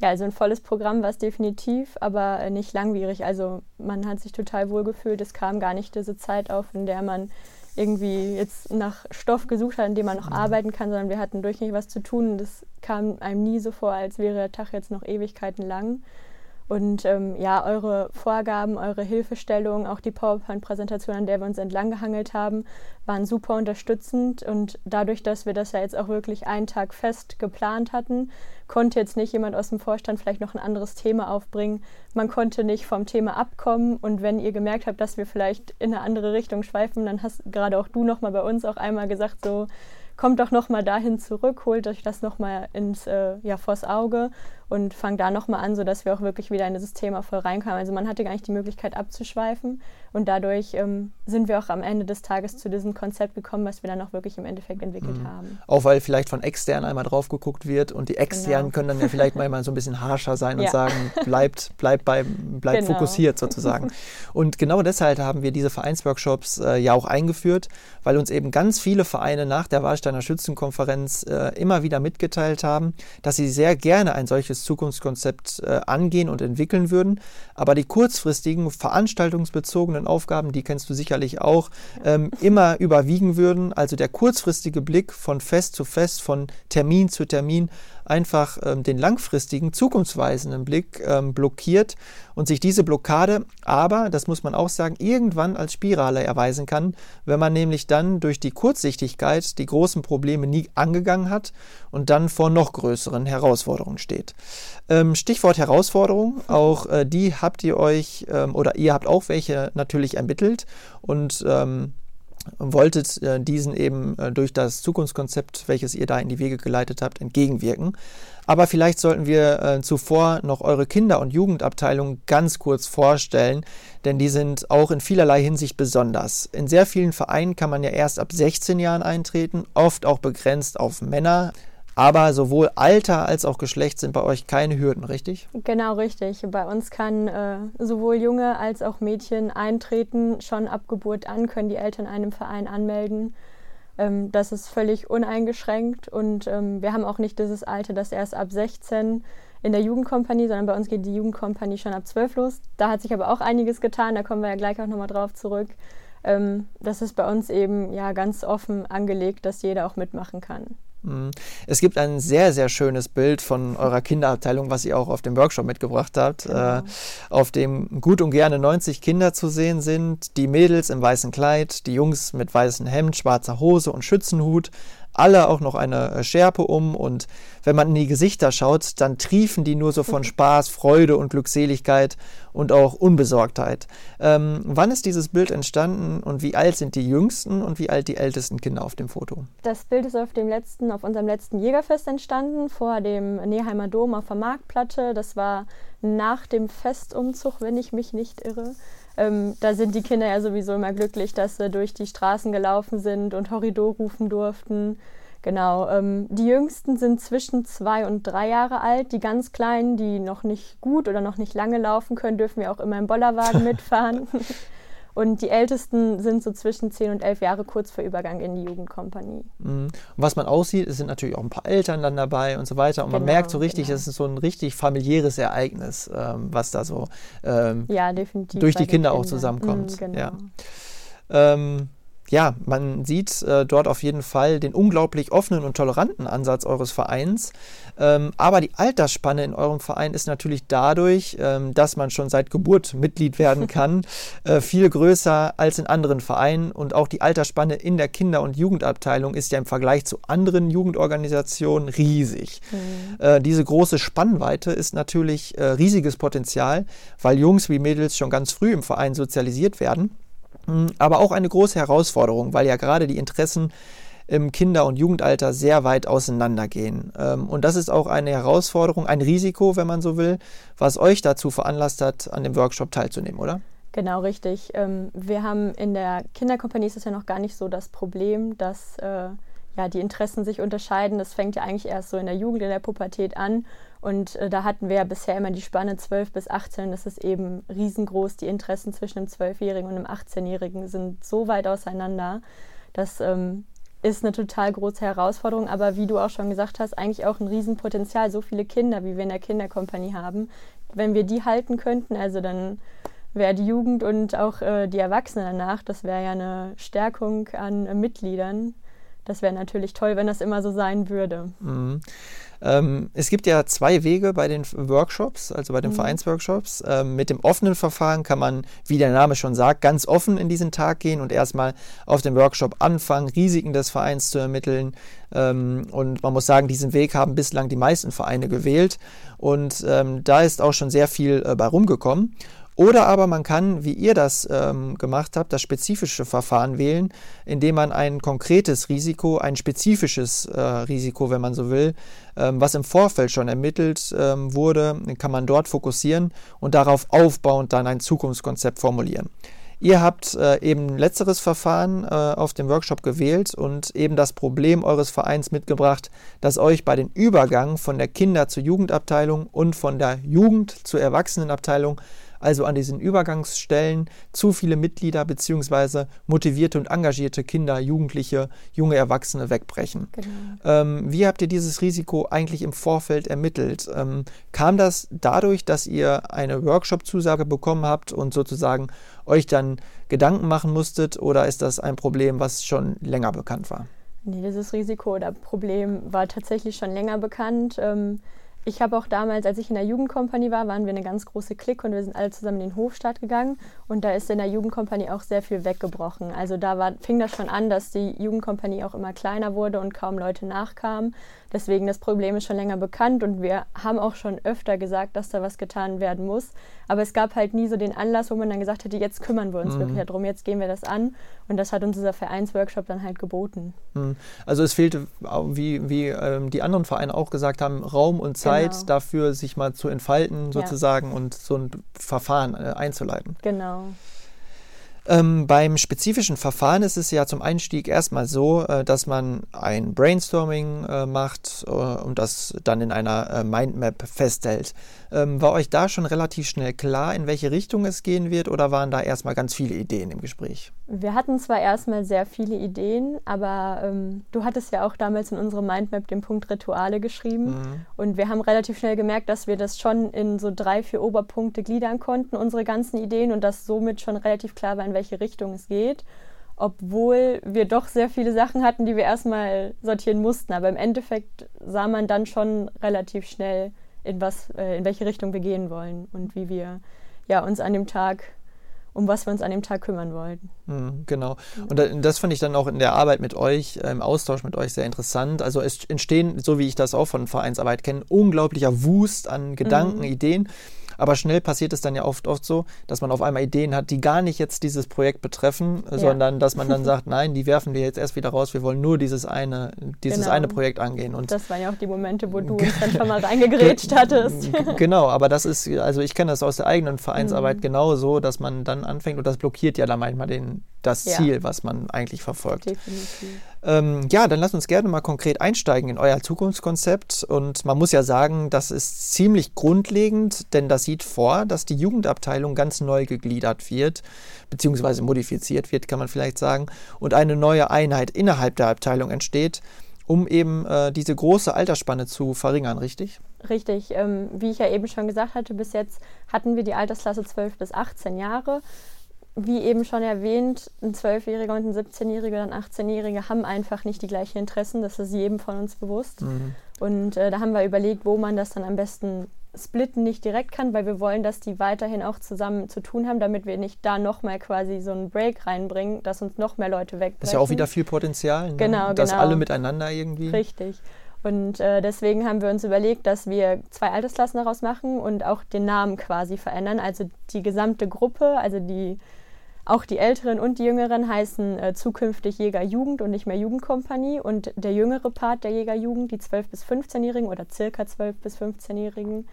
Ja, also ein volles Programm war es definitiv, aber nicht langwierig. Also man hat sich total wohl gefühlt. Es kam gar nicht diese Zeit auf, in der man irgendwie jetzt nach Stoff gesucht hat, an dem man noch mhm. arbeiten kann, sondern wir hatten durchgängig was zu tun. Das kam einem nie so vor, als wäre der Tag jetzt noch Ewigkeiten lang. Und ähm, ja, eure Vorgaben, eure Hilfestellungen, auch die PowerPoint-Präsentation, an der wir uns entlang gehangelt haben, waren super unterstützend. Und dadurch, dass wir das ja jetzt auch wirklich einen Tag fest geplant hatten, konnte jetzt nicht jemand aus dem Vorstand vielleicht noch ein anderes Thema aufbringen. Man konnte nicht vom Thema abkommen. Und wenn ihr gemerkt habt, dass wir vielleicht in eine andere Richtung schweifen, dann hast gerade auch du nochmal bei uns auch einmal gesagt, so, kommt doch nochmal dahin zurück, holt euch das nochmal ins, äh, ja, vors Auge und fangt da nochmal an, sodass wir auch wirklich wieder in das Thema voll reinkamen. Also man hatte gar nicht die Möglichkeit abzuschweifen und dadurch ähm, sind wir auch am Ende des Tages zu diesem Konzept gekommen, was wir dann auch wirklich im Endeffekt entwickelt mhm. haben. Auch weil vielleicht von extern einmal drauf geguckt wird und die externen genau. können dann ja vielleicht [LAUGHS] mal so ein bisschen harscher sein und ja. sagen, bleibt, bleibt, bei, bleibt genau. fokussiert sozusagen. Und genau deshalb haben wir diese Vereinsworkshops äh, ja auch eingeführt, weil uns eben ganz viele Vereine nach der Wahlsteiner Schützenkonferenz äh, immer wieder mitgeteilt haben, dass sie sehr gerne ein solches Zukunftskonzept äh, angehen und entwickeln würden. Aber die kurzfristigen, veranstaltungsbezogenen Aufgaben, die kennst du sicherlich auch, ähm, immer [LAUGHS] überwiegen würden. Also der kurzfristige Blick von Fest zu Fest, von Termin zu Termin einfach ähm, den langfristigen, zukunftsweisenden Blick ähm, blockiert und sich diese Blockade aber, das muss man auch sagen, irgendwann als Spirale erweisen kann, wenn man nämlich dann durch die Kurzsichtigkeit die großen Probleme nie angegangen hat und dann vor noch größeren Herausforderungen steht. Ähm, Stichwort Herausforderung, auch äh, die habt ihr euch ähm, oder ihr habt auch welche natürlich ermittelt und ähm, wolltet äh, diesen eben äh, durch das Zukunftskonzept, welches ihr da in die Wege geleitet habt, entgegenwirken. Aber vielleicht sollten wir äh, zuvor noch eure Kinder- und Jugendabteilung ganz kurz vorstellen, denn die sind auch in vielerlei Hinsicht besonders. In sehr vielen Vereinen kann man ja erst ab 16 Jahren eintreten, oft auch begrenzt auf Männer. Aber sowohl Alter als auch Geschlecht sind bei euch keine Hürden, richtig? Genau, richtig. Bei uns kann äh, sowohl Junge als auch Mädchen eintreten. Schon ab Geburt an können die Eltern einem Verein anmelden. Ähm, das ist völlig uneingeschränkt und ähm, wir haben auch nicht dieses Alter, das erst ab 16 in der Jugendkompanie, sondern bei uns geht die Jugendkompanie schon ab 12 los. Da hat sich aber auch einiges getan, da kommen wir ja gleich auch nochmal drauf zurück. Ähm, das ist bei uns eben ja ganz offen angelegt, dass jeder auch mitmachen kann. Mhm. Es gibt ein sehr, sehr schönes Bild von eurer Kinderabteilung, was ihr auch auf dem Workshop mitgebracht habt, genau. äh, auf dem gut und gerne 90 Kinder zu sehen sind. Die Mädels im weißen Kleid, die Jungs mit weißem Hemd, schwarzer Hose und Schützenhut alle auch noch eine äh, Schärpe um und wenn man in die Gesichter schaut, dann triefen die nur so von Spaß, Freude und Glückseligkeit und auch Unbesorgtheit. Ähm, wann ist dieses Bild entstanden und wie alt sind die jüngsten und wie alt die ältesten Kinder auf dem Foto? Das Bild ist auf dem letzten, auf unserem letzten Jägerfest entstanden, vor dem Neheimer Dom auf der Marktplatte. Das war nach dem Festumzug, wenn ich mich nicht irre. Ähm, da sind die Kinder ja sowieso immer glücklich, dass sie durch die Straßen gelaufen sind und Horridor rufen durften. Genau. Ähm, die Jüngsten sind zwischen zwei und drei Jahre alt. Die ganz Kleinen, die noch nicht gut oder noch nicht lange laufen können, dürfen wir auch immer im Bollerwagen [LAUGHS] mitfahren. Und die Ältesten sind so zwischen 10 und 11 Jahre kurz vor Übergang in die Jugendkompanie. Mhm. Und was man aussieht, es sind natürlich auch ein paar Eltern dann dabei und so weiter. Und genau, man merkt so richtig, genau. es ist so ein richtig familiäres Ereignis, ähm, was da so ähm, ja, durch die Kinder auch zusammenkommt. Mhm, genau. Ja. Ähm, ja, man sieht äh, dort auf jeden Fall den unglaublich offenen und toleranten Ansatz eures Vereins. Ähm, aber die Altersspanne in eurem Verein ist natürlich dadurch, ähm, dass man schon seit Geburt Mitglied werden [LAUGHS] kann, äh, viel größer als in anderen Vereinen. Und auch die Altersspanne in der Kinder- und Jugendabteilung ist ja im Vergleich zu anderen Jugendorganisationen riesig. Mhm. Äh, diese große Spannweite ist natürlich äh, riesiges Potenzial, weil Jungs wie Mädels schon ganz früh im Verein sozialisiert werden. Hm, aber auch eine große Herausforderung, weil ja gerade die Interessen im Kinder- und Jugendalter sehr weit auseinandergehen. Ähm, und das ist auch eine Herausforderung, ein Risiko, wenn man so will, was euch dazu veranlasst hat, an dem Workshop teilzunehmen, oder? Genau, richtig. Ähm, wir haben in der Kinderkompanie ist es ja noch gar nicht so das Problem, dass äh, ja, die Interessen sich unterscheiden. Das fängt ja eigentlich erst so in der Jugend, in der Pubertät an. Und äh, da hatten wir ja bisher immer die Spanne 12 bis 18. Das ist eben riesengroß. Die Interessen zwischen einem 12-Jährigen und einem 18-Jährigen sind so weit auseinander. Das ähm, ist eine total große Herausforderung. Aber wie du auch schon gesagt hast, eigentlich auch ein Riesenpotenzial. So viele Kinder, wie wir in der Kinderkompanie haben. Wenn wir die halten könnten, also dann wäre die Jugend und auch äh, die Erwachsenen danach, das wäre ja eine Stärkung an äh, Mitgliedern. Das wäre natürlich toll, wenn das immer so sein würde. Mhm. Ähm, es gibt ja zwei Wege bei den Workshops, also bei den mhm. Vereinsworkshops. Ähm, mit dem offenen Verfahren kann man, wie der Name schon sagt, ganz offen in diesen Tag gehen und erstmal auf dem Workshop anfangen, Risiken des Vereins zu ermitteln. Ähm, und man muss sagen, diesen Weg haben bislang die meisten Vereine gewählt. Und ähm, da ist auch schon sehr viel äh, bei rumgekommen. Oder aber man kann, wie ihr das ähm, gemacht habt, das spezifische Verfahren wählen, indem man ein konkretes Risiko, ein spezifisches äh, Risiko, wenn man so will, ähm, was im Vorfeld schon ermittelt ähm, wurde, kann man dort fokussieren und darauf aufbauend dann ein Zukunftskonzept formulieren. Ihr habt äh, eben letzteres Verfahren äh, auf dem Workshop gewählt und eben das Problem eures Vereins mitgebracht, das euch bei den Übergang von der Kinder- zur Jugendabteilung und von der Jugend zur Erwachsenenabteilung also an diesen Übergangsstellen zu viele Mitglieder bzw. motivierte und engagierte Kinder, Jugendliche, junge Erwachsene wegbrechen. Genau. Ähm, wie habt ihr dieses Risiko eigentlich im Vorfeld ermittelt? Ähm, kam das dadurch, dass ihr eine Workshop-Zusage bekommen habt und sozusagen euch dann Gedanken machen musstet oder ist das ein Problem, was schon länger bekannt war? Nee, dieses Risiko oder Problem war tatsächlich schon länger bekannt. Ähm, ich habe auch damals, als ich in der Jugendkompanie war, waren wir eine ganz große Clique und wir sind alle zusammen in den Hofstaat gegangen. Und da ist in der Jugendkompanie auch sehr viel weggebrochen. Also da war, fing das schon an, dass die Jugendkompanie auch immer kleiner wurde und kaum Leute nachkamen. Deswegen das Problem ist schon länger bekannt und wir haben auch schon öfter gesagt, dass da was getan werden muss. Aber es gab halt nie so den Anlass, wo man dann gesagt hätte, jetzt kümmern wir uns mhm. wirklich darum, jetzt gehen wir das an. Und das hat uns dieser Vereinsworkshop dann halt geboten. Mhm. Also es fehlte, wie, wie ähm, die anderen Vereine auch gesagt haben, Raum und Zeit genau. dafür, sich mal zu entfalten sozusagen ja. und so ein Verfahren äh, einzuleiten. Genau. Ähm, beim spezifischen Verfahren ist es ja zum Einstieg erstmal so, äh, dass man ein Brainstorming äh, macht äh, und das dann in einer äh, Mindmap festhält. Ähm, war euch da schon relativ schnell klar, in welche Richtung es gehen wird oder waren da erstmal ganz viele Ideen im Gespräch? Wir hatten zwar erstmal sehr viele Ideen, aber ähm, du hattest ja auch damals in unserem Mindmap den Punkt Rituale geschrieben mhm. und wir haben relativ schnell gemerkt, dass wir das schon in so drei, vier Oberpunkte gliedern konnten, unsere ganzen Ideen und dass somit schon relativ klar war, in welche Richtung es geht obwohl wir doch sehr viele Sachen hatten, die wir erstmal sortieren mussten. Aber im Endeffekt sah man dann schon relativ schnell, in, was, äh, in welche Richtung wir gehen wollen und wie wir ja, uns an dem Tag um was wir uns an dem Tag kümmern wollten. Mhm, genau. Und das fand ich dann auch in der Arbeit mit euch, im Austausch mit euch sehr interessant. Also es entstehen, so wie ich das auch von Vereinsarbeit kenne, unglaublicher Wust an Gedanken, mhm. Ideen. Aber schnell passiert es dann ja oft, oft so, dass man auf einmal Ideen hat, die gar nicht jetzt dieses Projekt betreffen, ja. sondern dass man dann [LAUGHS] sagt, nein, die werfen wir jetzt erst wieder raus, wir wollen nur dieses eine, dieses genau. eine Projekt angehen. Und das waren ja auch die Momente, wo du uns dann schon mal reingegrätscht hattest. genau, aber das ist, also ich kenne das aus der eigenen Vereinsarbeit mhm. genauso, dass man dann anfängt und das blockiert ja dann manchmal den, das ja. Ziel, was man eigentlich verfolgt. Definitiv. Ähm, ja, dann lasst uns gerne mal konkret einsteigen in euer Zukunftskonzept. Und man muss ja sagen, das ist ziemlich grundlegend, denn das sieht vor, dass die Jugendabteilung ganz neu gegliedert wird, beziehungsweise modifiziert wird, kann man vielleicht sagen, und eine neue Einheit innerhalb der Abteilung entsteht, um eben äh, diese große Altersspanne zu verringern, richtig? Richtig. Ähm, wie ich ja eben schon gesagt hatte, bis jetzt hatten wir die Altersklasse 12 bis 18 Jahre wie eben schon erwähnt, ein Zwölfjähriger und ein 17-Jähriger oder ein 18-Jähriger haben einfach nicht die gleichen Interessen. Das ist jedem von uns bewusst. Mhm. Und äh, da haben wir überlegt, wo man das dann am besten splitten nicht direkt kann, weil wir wollen, dass die weiterhin auch zusammen zu tun haben, damit wir nicht da nochmal quasi so einen Break reinbringen, dass uns noch mehr Leute wegbrechen. Das ist ja auch wieder viel Potenzial. Ne? Genau, dass genau. alle miteinander irgendwie. Richtig. Und äh, deswegen haben wir uns überlegt, dass wir zwei Altersklassen daraus machen und auch den Namen quasi verändern. Also die gesamte Gruppe, also die auch die Älteren und die Jüngeren heißen äh, zukünftig Jägerjugend und nicht mehr Jugendkompanie. Und der jüngere Part der Jägerjugend, die 12- bis 15-Jährigen oder circa 12- bis 15-Jährigen,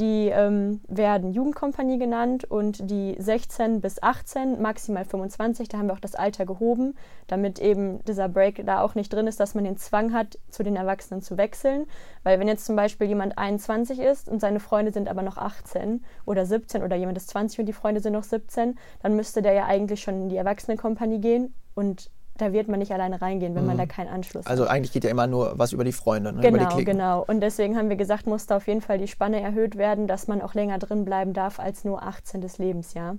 die ähm, werden Jugendkompanie genannt und die 16 bis 18, maximal 25, da haben wir auch das Alter gehoben, damit eben dieser Break da auch nicht drin ist, dass man den Zwang hat, zu den Erwachsenen zu wechseln. Weil wenn jetzt zum Beispiel jemand 21 ist und seine Freunde sind aber noch 18 oder 17 oder jemand ist 20 und die Freunde sind noch 17, dann müsste der ja eigentlich schon in die Erwachsenenkompanie gehen und da wird man nicht alleine reingehen, wenn mhm. man da keinen Anschluss also hat. Also eigentlich geht ja immer nur was über die Freunde, ne? genau, Genau, Und deswegen haben wir gesagt, muss da auf jeden Fall die Spanne erhöht werden, dass man auch länger drin bleiben darf als nur 18. Lebensjahr.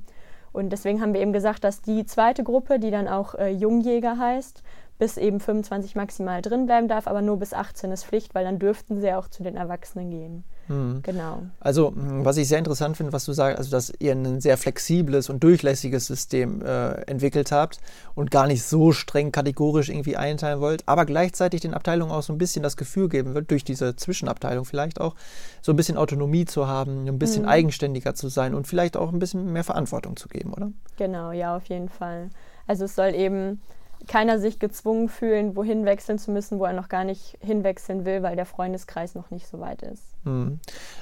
Und deswegen haben wir eben gesagt, dass die zweite Gruppe, die dann auch äh, Jungjäger heißt, bis eben 25 maximal drin bleiben darf, aber nur bis 18 ist Pflicht, weil dann dürften sie auch zu den Erwachsenen gehen. Mhm. Genau. Also, was ich sehr interessant finde, was du sagst, also dass ihr ein sehr flexibles und durchlässiges System äh, entwickelt habt und gar nicht so streng kategorisch irgendwie einteilen wollt, aber gleichzeitig den Abteilungen auch so ein bisschen das Gefühl geben wird, durch diese Zwischenabteilung vielleicht auch, so ein bisschen Autonomie zu haben, ein bisschen mhm. eigenständiger zu sein und vielleicht auch ein bisschen mehr Verantwortung zu geben, oder? Genau, ja, auf jeden Fall. Also es soll eben keiner sich gezwungen fühlen, wohin wechseln zu müssen, wo er noch gar nicht hinwechseln will, weil der Freundeskreis noch nicht so weit ist. Mhm.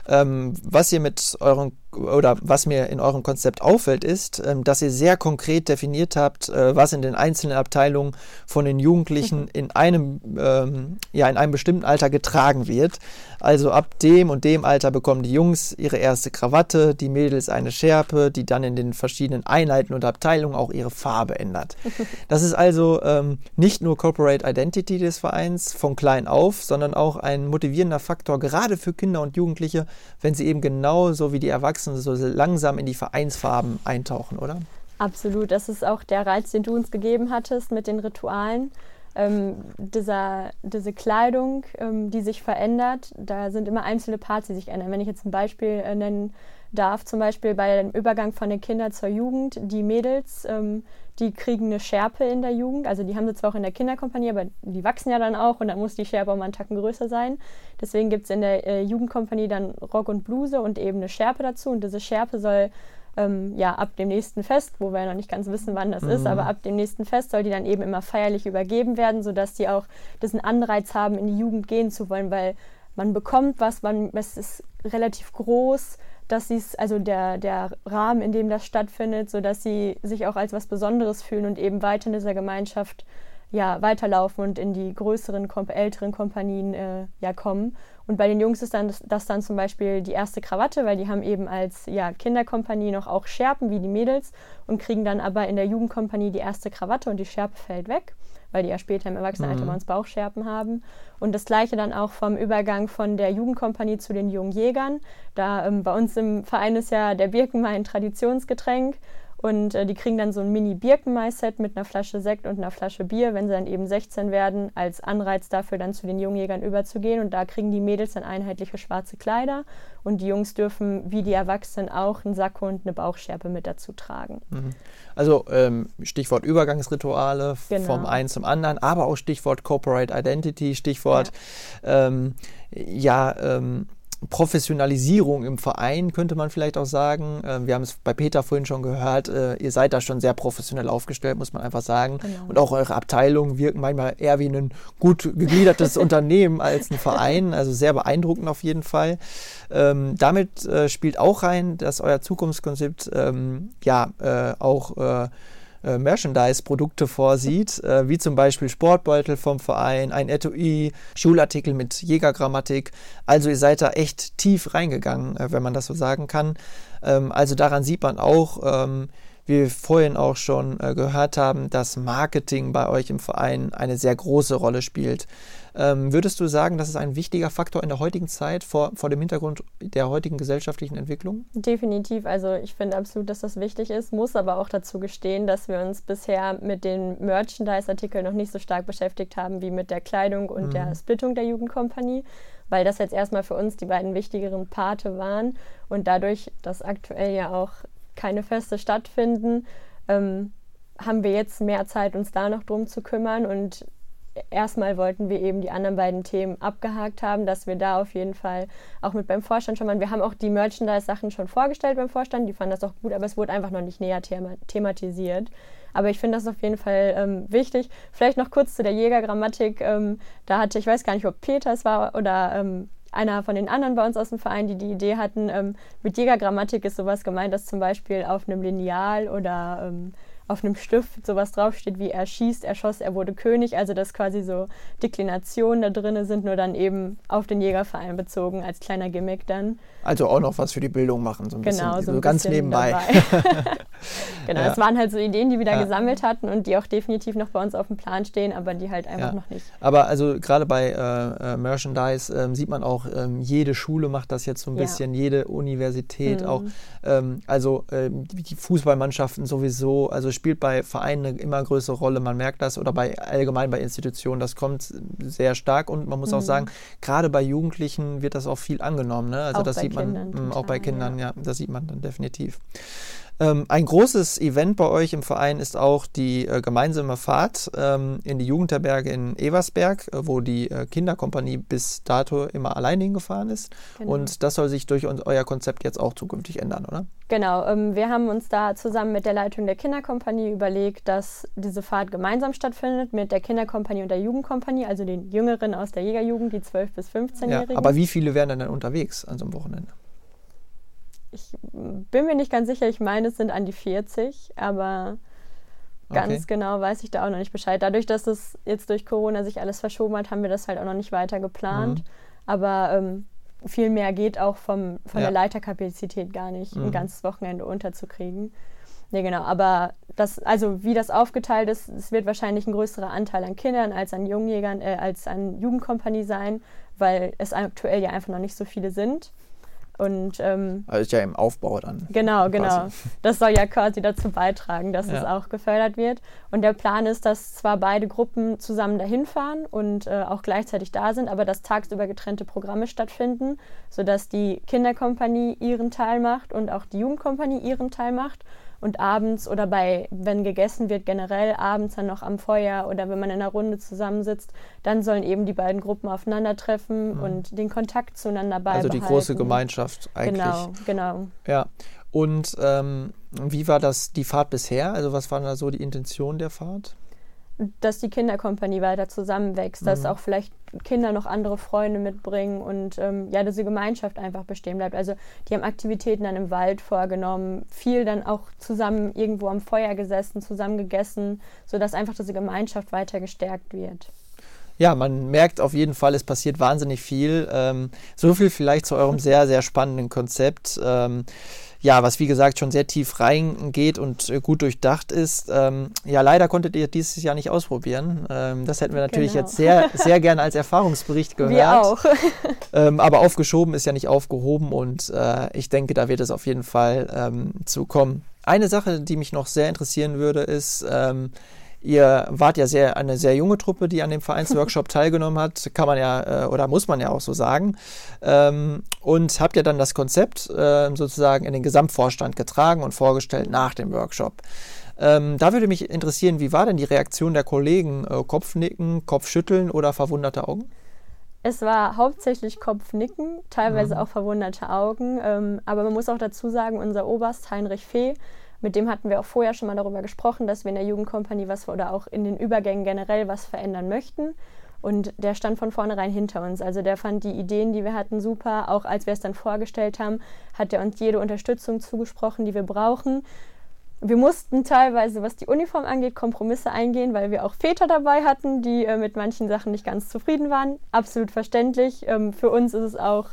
Ähm, was ihr mit eurem oder was mir in eurem Konzept auffällt, ist, ähm, dass ihr sehr konkret definiert habt, äh, was in den einzelnen Abteilungen von den Jugendlichen in einem ähm, ja in einem bestimmten Alter getragen wird. Also ab dem und dem Alter bekommen die Jungs ihre erste Krawatte, die Mädels eine Schärpe, die dann in den verschiedenen Einheiten und Abteilungen auch ihre Farbe ändert. [LAUGHS] Das ist also ähm, nicht nur Corporate Identity des Vereins von klein auf, sondern auch ein motivierender Faktor gerade für Kinder und Jugendliche, wenn sie eben genauso wie die Erwachsenen so langsam in die Vereinsfarben eintauchen, oder? Absolut. Das ist auch der Reiz, den du uns gegeben hattest mit den Ritualen. Ähm, dieser, diese Kleidung, ähm, die sich verändert, da sind immer einzelne Parts, die sich ändern. Wenn ich jetzt ein Beispiel äh, nennen darf, zum Beispiel bei dem Übergang von den Kindern zur Jugend, die Mädels, ähm, die kriegen eine Schärpe in der Jugend. Also die haben sie zwar auch in der Kinderkompanie, aber die wachsen ja dann auch und dann muss die Schärpe auch mal einen Tacken größer sein. Deswegen gibt es in der äh, Jugendkompanie dann Rock und Bluse und eben eine Schärpe dazu. Und diese Schärpe soll ähm, ja ab dem nächsten Fest, wo wir ja noch nicht ganz wissen, wann das mhm. ist, aber ab dem nächsten Fest soll die dann eben immer feierlich übergeben werden, sodass die auch diesen Anreiz haben, in die Jugend gehen zu wollen, weil man bekommt was, man, es ist relativ groß dass sie es, also der, der Rahmen, in dem das stattfindet, sodass sie sich auch als was Besonderes fühlen und eben weiter in dieser Gemeinschaft ja, weiterlaufen und in die größeren, älteren Kompanien äh, ja, kommen. Und bei den Jungs ist dann das, das, dann zum Beispiel die erste Krawatte, weil die haben eben als ja, Kinderkompanie noch auch Schärpen wie die Mädels und kriegen dann aber in der Jugendkompanie die erste Krawatte und die Schärpe fällt weg weil die ja später im Erwachsenenalter mhm. bei uns Bauchschärpen haben. Und das gleiche dann auch vom Übergang von der Jugendkompanie zu den jungen Jägern. Da ähm, bei uns im Verein ist ja der Birkenwein ein Traditionsgetränk. Und äh, die kriegen dann so ein Mini-Birkenmai-Set mit einer Flasche Sekt und einer Flasche Bier, wenn sie dann eben 16 werden, als Anreiz dafür, dann zu den Jungjägern überzugehen. Und da kriegen die Mädels dann einheitliche schwarze Kleider. Und die Jungs dürfen, wie die Erwachsenen auch, einen Sakko und eine Bauchschärpe mit dazu tragen. Mhm. Also ähm, Stichwort Übergangsrituale genau. vom einen zum anderen, aber auch Stichwort Corporate Identity, Stichwort ja, ähm, ja ähm, Professionalisierung im Verein, könnte man vielleicht auch sagen. Ähm, wir haben es bei Peter vorhin schon gehört, äh, ihr seid da schon sehr professionell aufgestellt, muss man einfach sagen. Genau. Und auch eure Abteilungen wirken manchmal eher wie ein gut gegliedertes [LAUGHS] Unternehmen als ein Verein. Also sehr beeindruckend auf jeden Fall. Ähm, damit äh, spielt auch rein, dass euer Zukunftskonzept ähm, ja äh, auch äh, äh, Merchandise-Produkte vorsieht, äh, wie zum Beispiel Sportbeutel vom Verein, ein Etui, Schulartikel mit Jägergrammatik. Also ihr seid da echt tief reingegangen, äh, wenn man das so sagen kann. Ähm, also daran sieht man auch, ähm, wir vorhin auch schon äh, gehört haben, dass Marketing bei euch im Verein eine sehr große Rolle spielt. Ähm, würdest du sagen, das ist ein wichtiger Faktor in der heutigen Zeit vor, vor dem Hintergrund der heutigen gesellschaftlichen Entwicklung? Definitiv. Also ich finde absolut, dass das wichtig ist, muss aber auch dazu gestehen, dass wir uns bisher mit den Merchandise-Artikeln noch nicht so stark beschäftigt haben wie mit der Kleidung und mhm. der Splittung der Jugendkompanie weil das jetzt erstmal für uns die beiden wichtigeren Parte waren und dadurch, dass aktuell ja auch keine Feste stattfinden, ähm, haben wir jetzt mehr Zeit, uns da noch drum zu kümmern. Und erstmal wollten wir eben die anderen beiden Themen abgehakt haben, dass wir da auf jeden Fall auch mit beim Vorstand schon mal, wir haben auch die Merchandise-Sachen schon vorgestellt beim Vorstand, die fanden das auch gut, aber es wurde einfach noch nicht näher thema thematisiert. Aber ich finde das auf jeden Fall ähm, wichtig. Vielleicht noch kurz zu der Jägergrammatik. Ähm, da hatte, ich weiß gar nicht, ob Peter es war oder ähm, einer von den anderen bei uns aus dem Verein, die die Idee hatten, ähm, mit Jägergrammatik ist sowas gemeint, dass zum Beispiel auf einem Lineal oder ähm, auf einem Stift sowas draufsteht wie er schießt, er schoss, er wurde König. Also dass quasi so Deklinationen da drin sind, nur dann eben auf den Jägerverein bezogen als kleiner Gimmick dann. Also auch noch was für die Bildung machen, so ein genau, bisschen, so, so ganz nebenbei. [LAUGHS] [LAUGHS] genau, ja. das waren halt so Ideen, die wir da ja. gesammelt hatten und die auch definitiv noch bei uns auf dem Plan stehen, aber die halt einfach ja. noch nicht. Aber also gerade bei äh, äh, Merchandise ähm, sieht man auch, ähm, jede Schule macht das jetzt so ein bisschen, jede Universität mhm. auch. Ähm, also ähm, die Fußballmannschaften sowieso, also spielt bei Vereinen eine immer größere Rolle. Man merkt das oder bei allgemein bei Institutionen, das kommt sehr stark und man muss mhm. auch sagen, gerade bei Jugendlichen wird das auch viel angenommen. Ne? Also auch das sieht man Kindern, mh, auch bei Kindern, ja. ja, das sieht man dann definitiv. Ähm, ein großes Event bei euch im Verein ist auch die äh, gemeinsame Fahrt ähm, in die Jugendherberge in Eversberg, äh, wo die äh, Kinderkompanie bis dato immer alleine hingefahren ist. Genau. Und das soll sich durch euer Konzept jetzt auch zukünftig ändern, oder? Genau, ähm, wir haben uns da zusammen mit der Leitung der Kinderkompanie überlegt, dass diese Fahrt gemeinsam stattfindet mit der Kinderkompanie und der Jugendkompanie, also den Jüngeren aus der Jägerjugend, die 12- bis 15-Jährigen. Ja, aber wie viele wären dann unterwegs an so einem Wochenende? Ich bin mir nicht ganz sicher, ich meine, es sind an die 40, aber ganz okay. genau weiß ich da auch noch nicht Bescheid. Dadurch, dass es jetzt durch Corona sich alles verschoben hat, haben wir das halt auch noch nicht weiter geplant. Mhm. Aber ähm, viel mehr geht auch vom, von ja. der Leiterkapazität gar nicht, mhm. ein ganzes Wochenende unterzukriegen. Nee, genau. Aber das, also wie das aufgeteilt ist, es wird wahrscheinlich ein größerer Anteil an Kindern als an Jungjägern, äh, als an Jugendkompanie sein, weil es aktuell ja einfach noch nicht so viele sind. Und, ähm, also ist ja im Aufbau dann. Genau, genau. Das soll ja quasi dazu beitragen, dass ja. es auch gefördert wird. Und der Plan ist, dass zwar beide Gruppen zusammen dahin fahren und äh, auch gleichzeitig da sind, aber dass tagsüber getrennte Programme stattfinden, sodass die Kinderkompanie ihren Teil macht und auch die Jugendkompanie ihren Teil macht und abends oder bei, wenn gegessen wird, generell abends dann noch am Feuer oder wenn man in einer Runde zusammensitzt, dann sollen eben die beiden Gruppen aufeinandertreffen mhm. und den Kontakt zueinander beibehalten. Also die große Gemeinschaft eigentlich. Genau, genau. Ja. Und ähm, wie war das die Fahrt bisher? Also was war da so die Intention der Fahrt? Dass die Kinderkompanie weiter zusammenwächst, mhm. dass auch vielleicht Kinder noch andere Freunde mitbringen und ähm, ja, diese Gemeinschaft einfach bestehen bleibt. Also die haben Aktivitäten dann im Wald vorgenommen, viel dann auch zusammen irgendwo am Feuer gesessen, zusammen gegessen, sodass einfach diese Gemeinschaft weiter gestärkt wird. Ja, man merkt auf jeden Fall, es passiert wahnsinnig viel. Ähm, so viel vielleicht zu eurem [LAUGHS] sehr, sehr spannenden Konzept. Ähm, ja, was wie gesagt schon sehr tief reingeht und äh, gut durchdacht ist. Ähm, ja, leider konntet ihr dieses Jahr nicht ausprobieren. Ähm, das hätten wir natürlich genau. jetzt sehr, sehr gerne als Erfahrungsbericht [LAUGHS] gehört. Wir auch. [LAUGHS] ähm, aber aufgeschoben ist ja nicht aufgehoben und äh, ich denke, da wird es auf jeden Fall ähm, zu kommen. Eine Sache, die mich noch sehr interessieren würde, ist, ähm, Ihr wart ja sehr eine sehr junge Truppe, die an dem Vereinsworkshop [LAUGHS] teilgenommen hat, kann man ja äh, oder muss man ja auch so sagen. Ähm, und habt ja dann das Konzept äh, sozusagen in den Gesamtvorstand getragen und vorgestellt nach dem Workshop. Ähm, da würde mich interessieren, wie war denn die Reaktion der Kollegen? Äh, Kopfnicken, Kopfschütteln oder verwunderte Augen? Es war hauptsächlich Kopfnicken, teilweise mhm. auch verwunderte Augen. Ähm, aber man muss auch dazu sagen, unser Oberst Heinrich Fee mit dem hatten wir auch vorher schon mal darüber gesprochen, dass wir in der Jugendkompanie was oder auch in den Übergängen generell was verändern möchten. Und der stand von vornherein hinter uns. Also der fand die Ideen, die wir hatten, super. Auch als wir es dann vorgestellt haben, hat er uns jede Unterstützung zugesprochen, die wir brauchen. Wir mussten teilweise, was die Uniform angeht, Kompromisse eingehen, weil wir auch Väter dabei hatten, die äh, mit manchen Sachen nicht ganz zufrieden waren. Absolut verständlich. Ähm, für uns ist es auch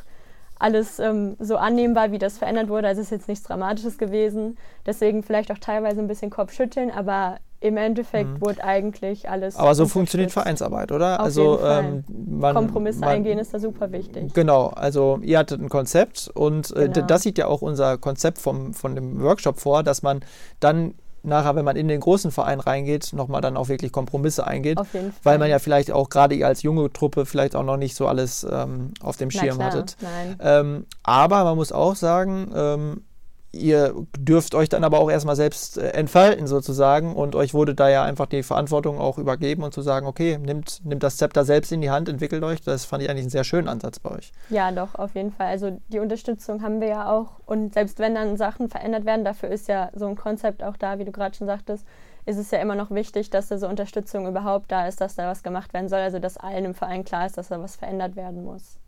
alles ähm, so annehmbar, wie das verändert wurde. Also es ist jetzt nichts Dramatisches gewesen. Deswegen vielleicht auch teilweise ein bisschen Kopfschütteln, aber im Endeffekt mhm. wurde eigentlich alles. Aber so funktioniert Vereinsarbeit, oder? Auf also ähm, man, Kompromisse man, eingehen ist da super wichtig. Genau, also ihr hattet ein Konzept und äh, genau. das sieht ja auch unser Konzept vom, von dem Workshop vor, dass man dann nachher, wenn man in den großen Verein reingeht, nochmal dann auch wirklich Kompromisse eingeht. Auf jeden Fall. Weil man ja vielleicht auch gerade als junge Truppe vielleicht auch noch nicht so alles ähm, auf dem Schirm klar, hattet. Ähm, aber man muss auch sagen, ähm, ihr dürft euch dann aber auch erstmal selbst äh, entfalten sozusagen und euch wurde da ja einfach die Verantwortung auch übergeben und zu sagen, okay, nimmt, nimmt das Zepter selbst in die Hand, entwickelt euch. Das fand ich eigentlich einen sehr schönen Ansatz bei euch. Ja, doch, auf jeden Fall. Also die Unterstützung haben wir ja auch und selbst wenn dann Sachen verändert werden, dafür ist ja so ein Konzept auch da, wie du gerade schon sagtest, ist es ja immer noch wichtig, dass da so Unterstützung überhaupt da ist, dass da was gemacht werden soll, also dass allen im Verein klar ist, dass da was verändert werden muss.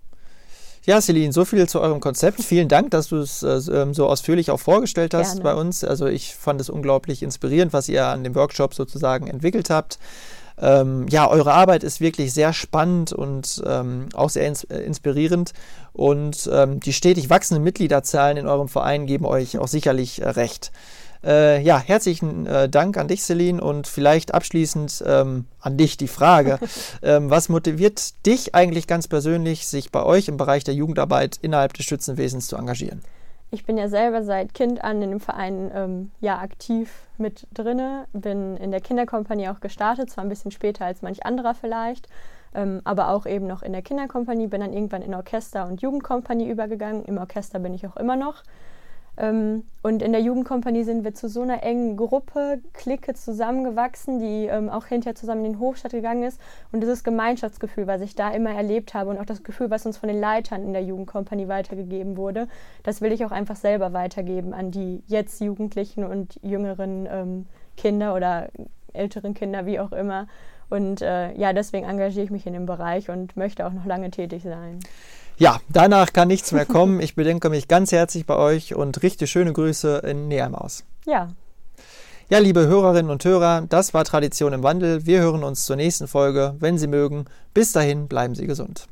Ja, Celine, so viel zu eurem Konzept. Vielen Dank, dass du es äh, ähm, so ausführlich auch vorgestellt hast Gerne. bei uns. Also ich fand es unglaublich inspirierend, was ihr an dem Workshop sozusagen entwickelt habt. Ähm, ja, eure Arbeit ist wirklich sehr spannend und ähm, auch sehr ins äh, inspirierend. Und ähm, die stetig wachsenden Mitgliederzahlen in eurem Verein geben euch auch sicherlich äh, recht. Äh, ja, herzlichen äh, Dank an dich, Celine, und vielleicht abschließend ähm, an dich die Frage. [LAUGHS] ähm, was motiviert dich eigentlich ganz persönlich, sich bei euch im Bereich der Jugendarbeit innerhalb des Schützenwesens zu engagieren? Ich bin ja selber seit Kind an in dem Verein ähm, ja aktiv mit drinne, bin in der Kinderkompanie auch gestartet, zwar ein bisschen später als manch anderer vielleicht, ähm, aber auch eben noch in der Kinderkompanie, bin dann irgendwann in Orchester und Jugendkompanie übergegangen. Im Orchester bin ich auch immer noch. Ähm, und in der Jugendkompanie sind wir zu so einer engen Gruppe, Clique zusammengewachsen, die ähm, auch hinterher zusammen in den Hochstadt gegangen ist. Und dieses Gemeinschaftsgefühl, was ich da immer erlebt habe und auch das Gefühl, was uns von den Leitern in der Jugendkompanie weitergegeben wurde, das will ich auch einfach selber weitergeben an die jetzt Jugendlichen und jüngeren ähm, Kinder oder älteren Kinder, wie auch immer. Und äh, ja, deswegen engagiere ich mich in dem Bereich und möchte auch noch lange tätig sein. Ja, danach kann nichts mehr kommen. Ich bedanke mich ganz herzlich bei euch und richte schöne Grüße in Neheim aus. Ja. Ja, liebe Hörerinnen und Hörer, das war Tradition im Wandel. Wir hören uns zur nächsten Folge, wenn Sie mögen. Bis dahin bleiben Sie gesund.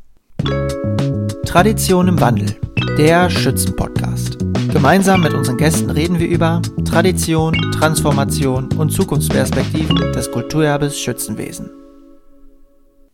Tradition im Wandel, der Schützenpodcast. Gemeinsam mit unseren Gästen reden wir über Tradition, Transformation und Zukunftsperspektiven des Kulturerbes Schützenwesen.